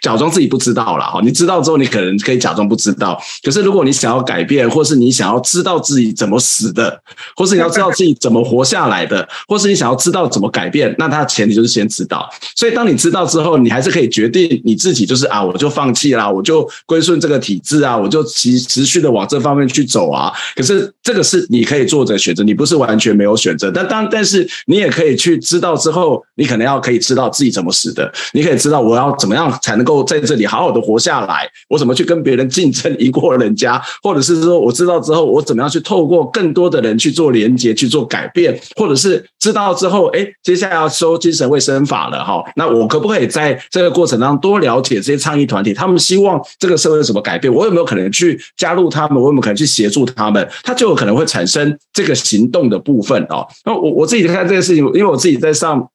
假装自己不知道了哈。你知道之后，你可能可以假装不知道。可是如果你想要改变，或是你想要知道自己怎么死的，或是你要知道自己怎么活下来的，或是你想要知道怎么改变，那它的前提就是先知道。所以当你知道之后，你还是可以决定你自己，就是啊，我就放弃啦，我就归顺这个体制啊，我就持持续的往这方面去走啊。可是这个是你可以做的选择，你不是完全没有选择。但当但是你也可以去知道之后，你可能要可以知道自己怎么死的，你可以知道我要怎么样才能够在这里好好的活下来，我怎么去跟别人竞争赢过人家，或者是说我知道之后我怎么样去透过更多的人去做连接去做改变，或者是知道之后，哎，接下来要收精神卫生法了哈，那我可不可以在这个过程当中多了解这些倡议团体，他们希望这个社会有什么改变，我有没有可能去加入他们，我有没有可能去协助他们，他就有可能会产生这个行动的部分哦。那我我自己看这个事情，因为我自己在上。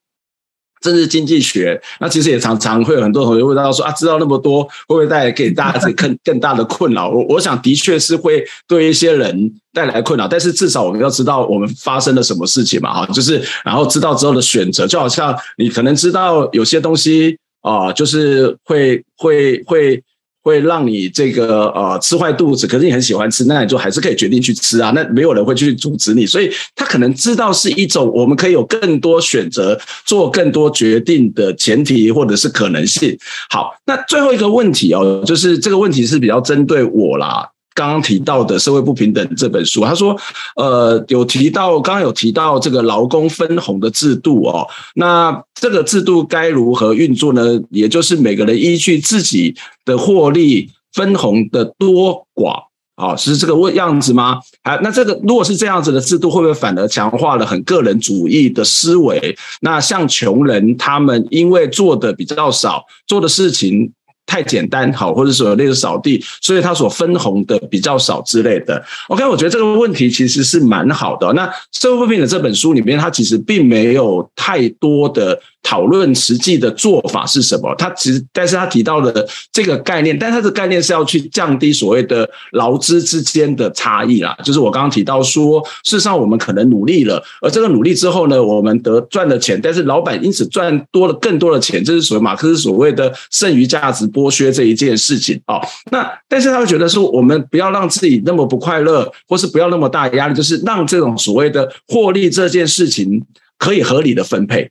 政治经济学，那其实也常常会有很多同学问到说啊，知道那么多，会不会带来给大家更更大的困扰？我我想的确是会对一些人带来困扰，但是至少我们要知道我们发生了什么事情嘛，哈，就是然后知道之后的选择，就好像你可能知道有些东西啊、就是会会会。会让你这个呃吃坏肚子，可是你很喜欢吃，那你就还是可以决定去吃啊。那没有人会去阻止你，所以他可能知道是一种我们可以有更多选择、做更多决定的前提或者是可能性。好，那最后一个问题哦，就是这个问题是比较针对我啦。刚刚提到的《社会不平等》这本书，他说，呃，有提到，刚刚有提到这个劳工分红的制度哦，那这个制度该如何运作呢？也就是每个人依据自己的获利分红的多寡啊，是这个样子吗？啊，那这个如果是这样子的制度，会不会反而强化了很个人主义的思维？那像穷人，他们因为做的比较少，做的事情。太简单好，或者说类似扫地，所以它所分红的比较少之类的。OK，我觉得这个问题其实是蛮好的。那《社会不平等》这本书里面，它其实并没有太多的。讨论实际的做法是什么？他其实，但是他提到了这个概念，但他的概念是要去降低所谓的劳资之间的差异啦。就是我刚刚提到说，事实上我们可能努力了，而这个努力之后呢，我们得赚了钱，但是老板因此赚多了更多的钱，这是所谓马克思所谓的剩余价值剥削这一件事情啊。那但是他会觉得说，我们不要让自己那么不快乐，或是不要那么大压力，就是让这种所谓的获利这件事情可以合理的分配。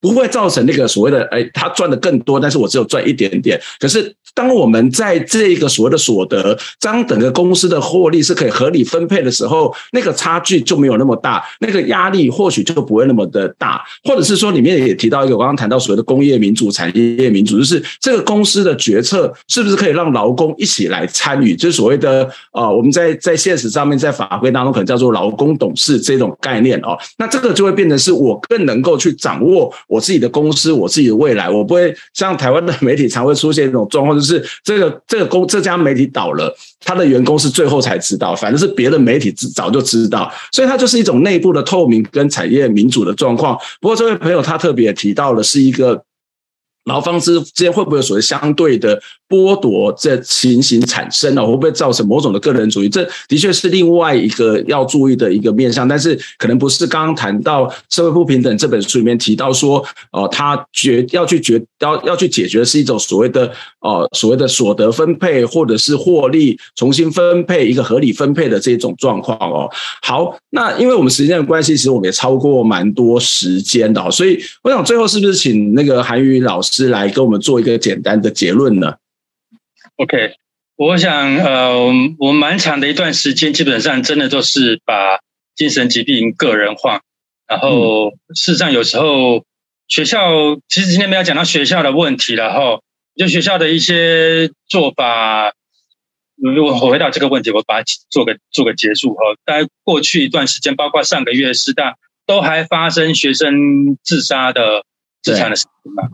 不会造成那个所谓的，哎，他赚的更多，但是我只有赚一点点。可是，当我们在这个所谓的所得，当整个公司的获利是可以合理分配的时候，那个差距就没有那么大，那个压力或许就不会那么的大。或者是说，里面也提到一个，我刚刚谈到所谓的工业民主、产业民主，就是这个公司的决策是不是可以让劳工一起来参与？就是所谓的，呃，我们在在现实上面，在法规当中可能叫做劳工董事这种概念哦。那这个就会变成是我更能够去掌握。我自己的公司，我自己的未来，我不会像台湾的媒体常会出现一种状况，就是这个这个公这家媒体倒了，他的员工是最后才知道，反正是别的媒体早就知道，所以它就是一种内部的透明跟产业民主的状况。不过这位朋友他特别提到的是一个劳方之间会不会有所谓相对的。剥夺这情形产生了，会不会造成某种的个人主义？这的确是另外一个要注意的一个面向，但是可能不是刚刚谈到《社会不平等》这本书里面提到说，呃，他决要去决要要去解决的是一种所谓的呃所谓的所得分配或者是获利重新分配一个合理分配的这种状况哦。好，那因为我们时间的关系，其实我们也超过蛮多时间的，所以我想最后是不是请那个韩瑜老师来跟我们做一个简单的结论呢？OK，我想，呃，我们蛮长的一段时间，基本上真的都是把精神疾病个人化。然后，事实上，有时候学校，其实今天没有讲到学校的问题，然后就学校的一些做法。如果我回到这个问题，我把它做个做个结束哈。大概过去一段时间，包括上个月师大都还发生学生自杀的自残的事情嘛？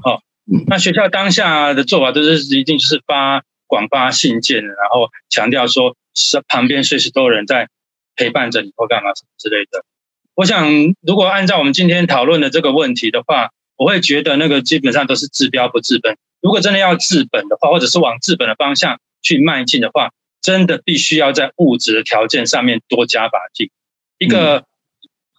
哈，那学校当下的做法都是一定就是发。广发信件，然后强调说是旁边随时都有人在陪伴着你或干嘛什么之类的。我想，如果按照我们今天讨论的这个问题的话，我会觉得那个基本上都是治标不治本。如果真的要治本的话，或者是往治本的方向去迈进的话，真的必须要在物质的条件上面多加把劲。一个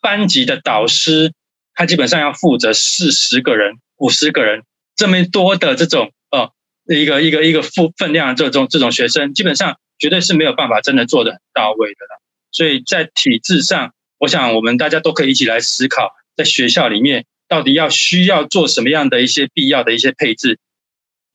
班级的导师，他基本上要负责四十个人、五十个人这么多的这种呃。一个一个一个负分量这种这种学生，基本上绝对是没有办法真的做得很到位的了。所以在体制上，我想我们大家都可以一起来思考，在学校里面到底要需要做什么样的一些必要的一些配置，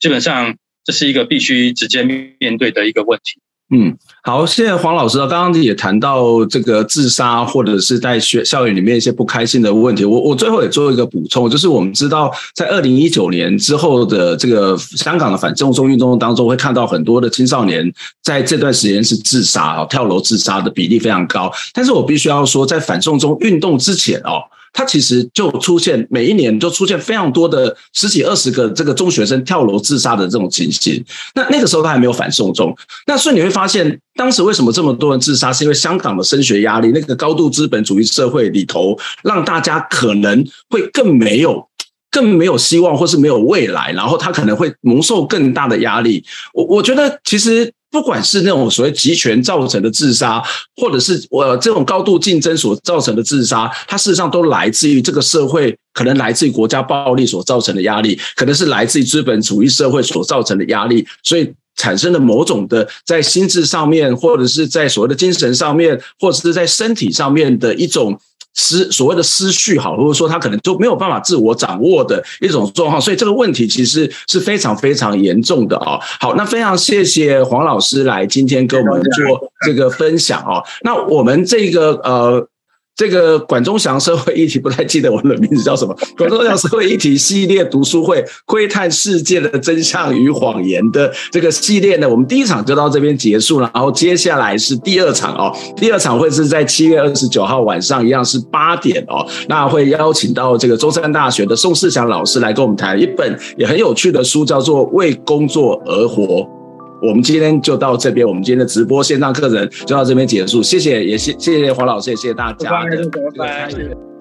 基本上这是一个必须直接面对的一个问题。嗯，好，谢谢黄老师啊。刚刚也谈到这个自杀，或者是在学校园里面一些不开心的问题。我我最后也做一个补充，就是我们知道，在二零一九年之后的这个香港的反送中运动当中，会看到很多的青少年在这段时间是自杀啊，跳楼自杀的比例非常高。但是我必须要说，在反送中运动之前哦。他其实就出现，每一年就出现非常多的十几二十个这个中学生跳楼自杀的这种情形。那那个时候他还没有反送中，那所以你会发现，当时为什么这么多人自杀，是因为香港的升学压力，那个高度资本主义社会里头，让大家可能会更没有、更没有希望，或是没有未来，然后他可能会蒙受更大的压力。我我觉得其实。不管是那种所谓集权造成的自杀，或者是我这种高度竞争所造成的自杀，它事实上都来自于这个社会，可能来自于国家暴力所造成的压力，可能是来自于资本主义社会所造成的压力，所以产生了某种的在心智上面，或者是在所谓的精神上面，或者是在身体上面的一种。失所谓的思绪好，或者说他可能就没有办法自我掌握的一种状况，所以这个问题其实是非常非常严重的啊。好，那非常谢谢黄老师来今天跟我们做这个分享啊。那我们这个呃。这个管中祥社会议题不太记得我的名字叫什么？管中祥社会议题系列读书会，窥探世界的真相与谎言的这个系列呢，我们第一场就到这边结束了，然后接下来是第二场哦，第二场会是在七月二十九号晚上，一样是八点哦，那会邀请到这个中山大学的宋世祥老师来跟我们谈一本也很有趣的书，叫做《为工作而活》。我们今天就到这边，我们今天的直播线上课程就到这边结束，谢谢，也谢谢谢黄老师，也谢谢大家的这个参与。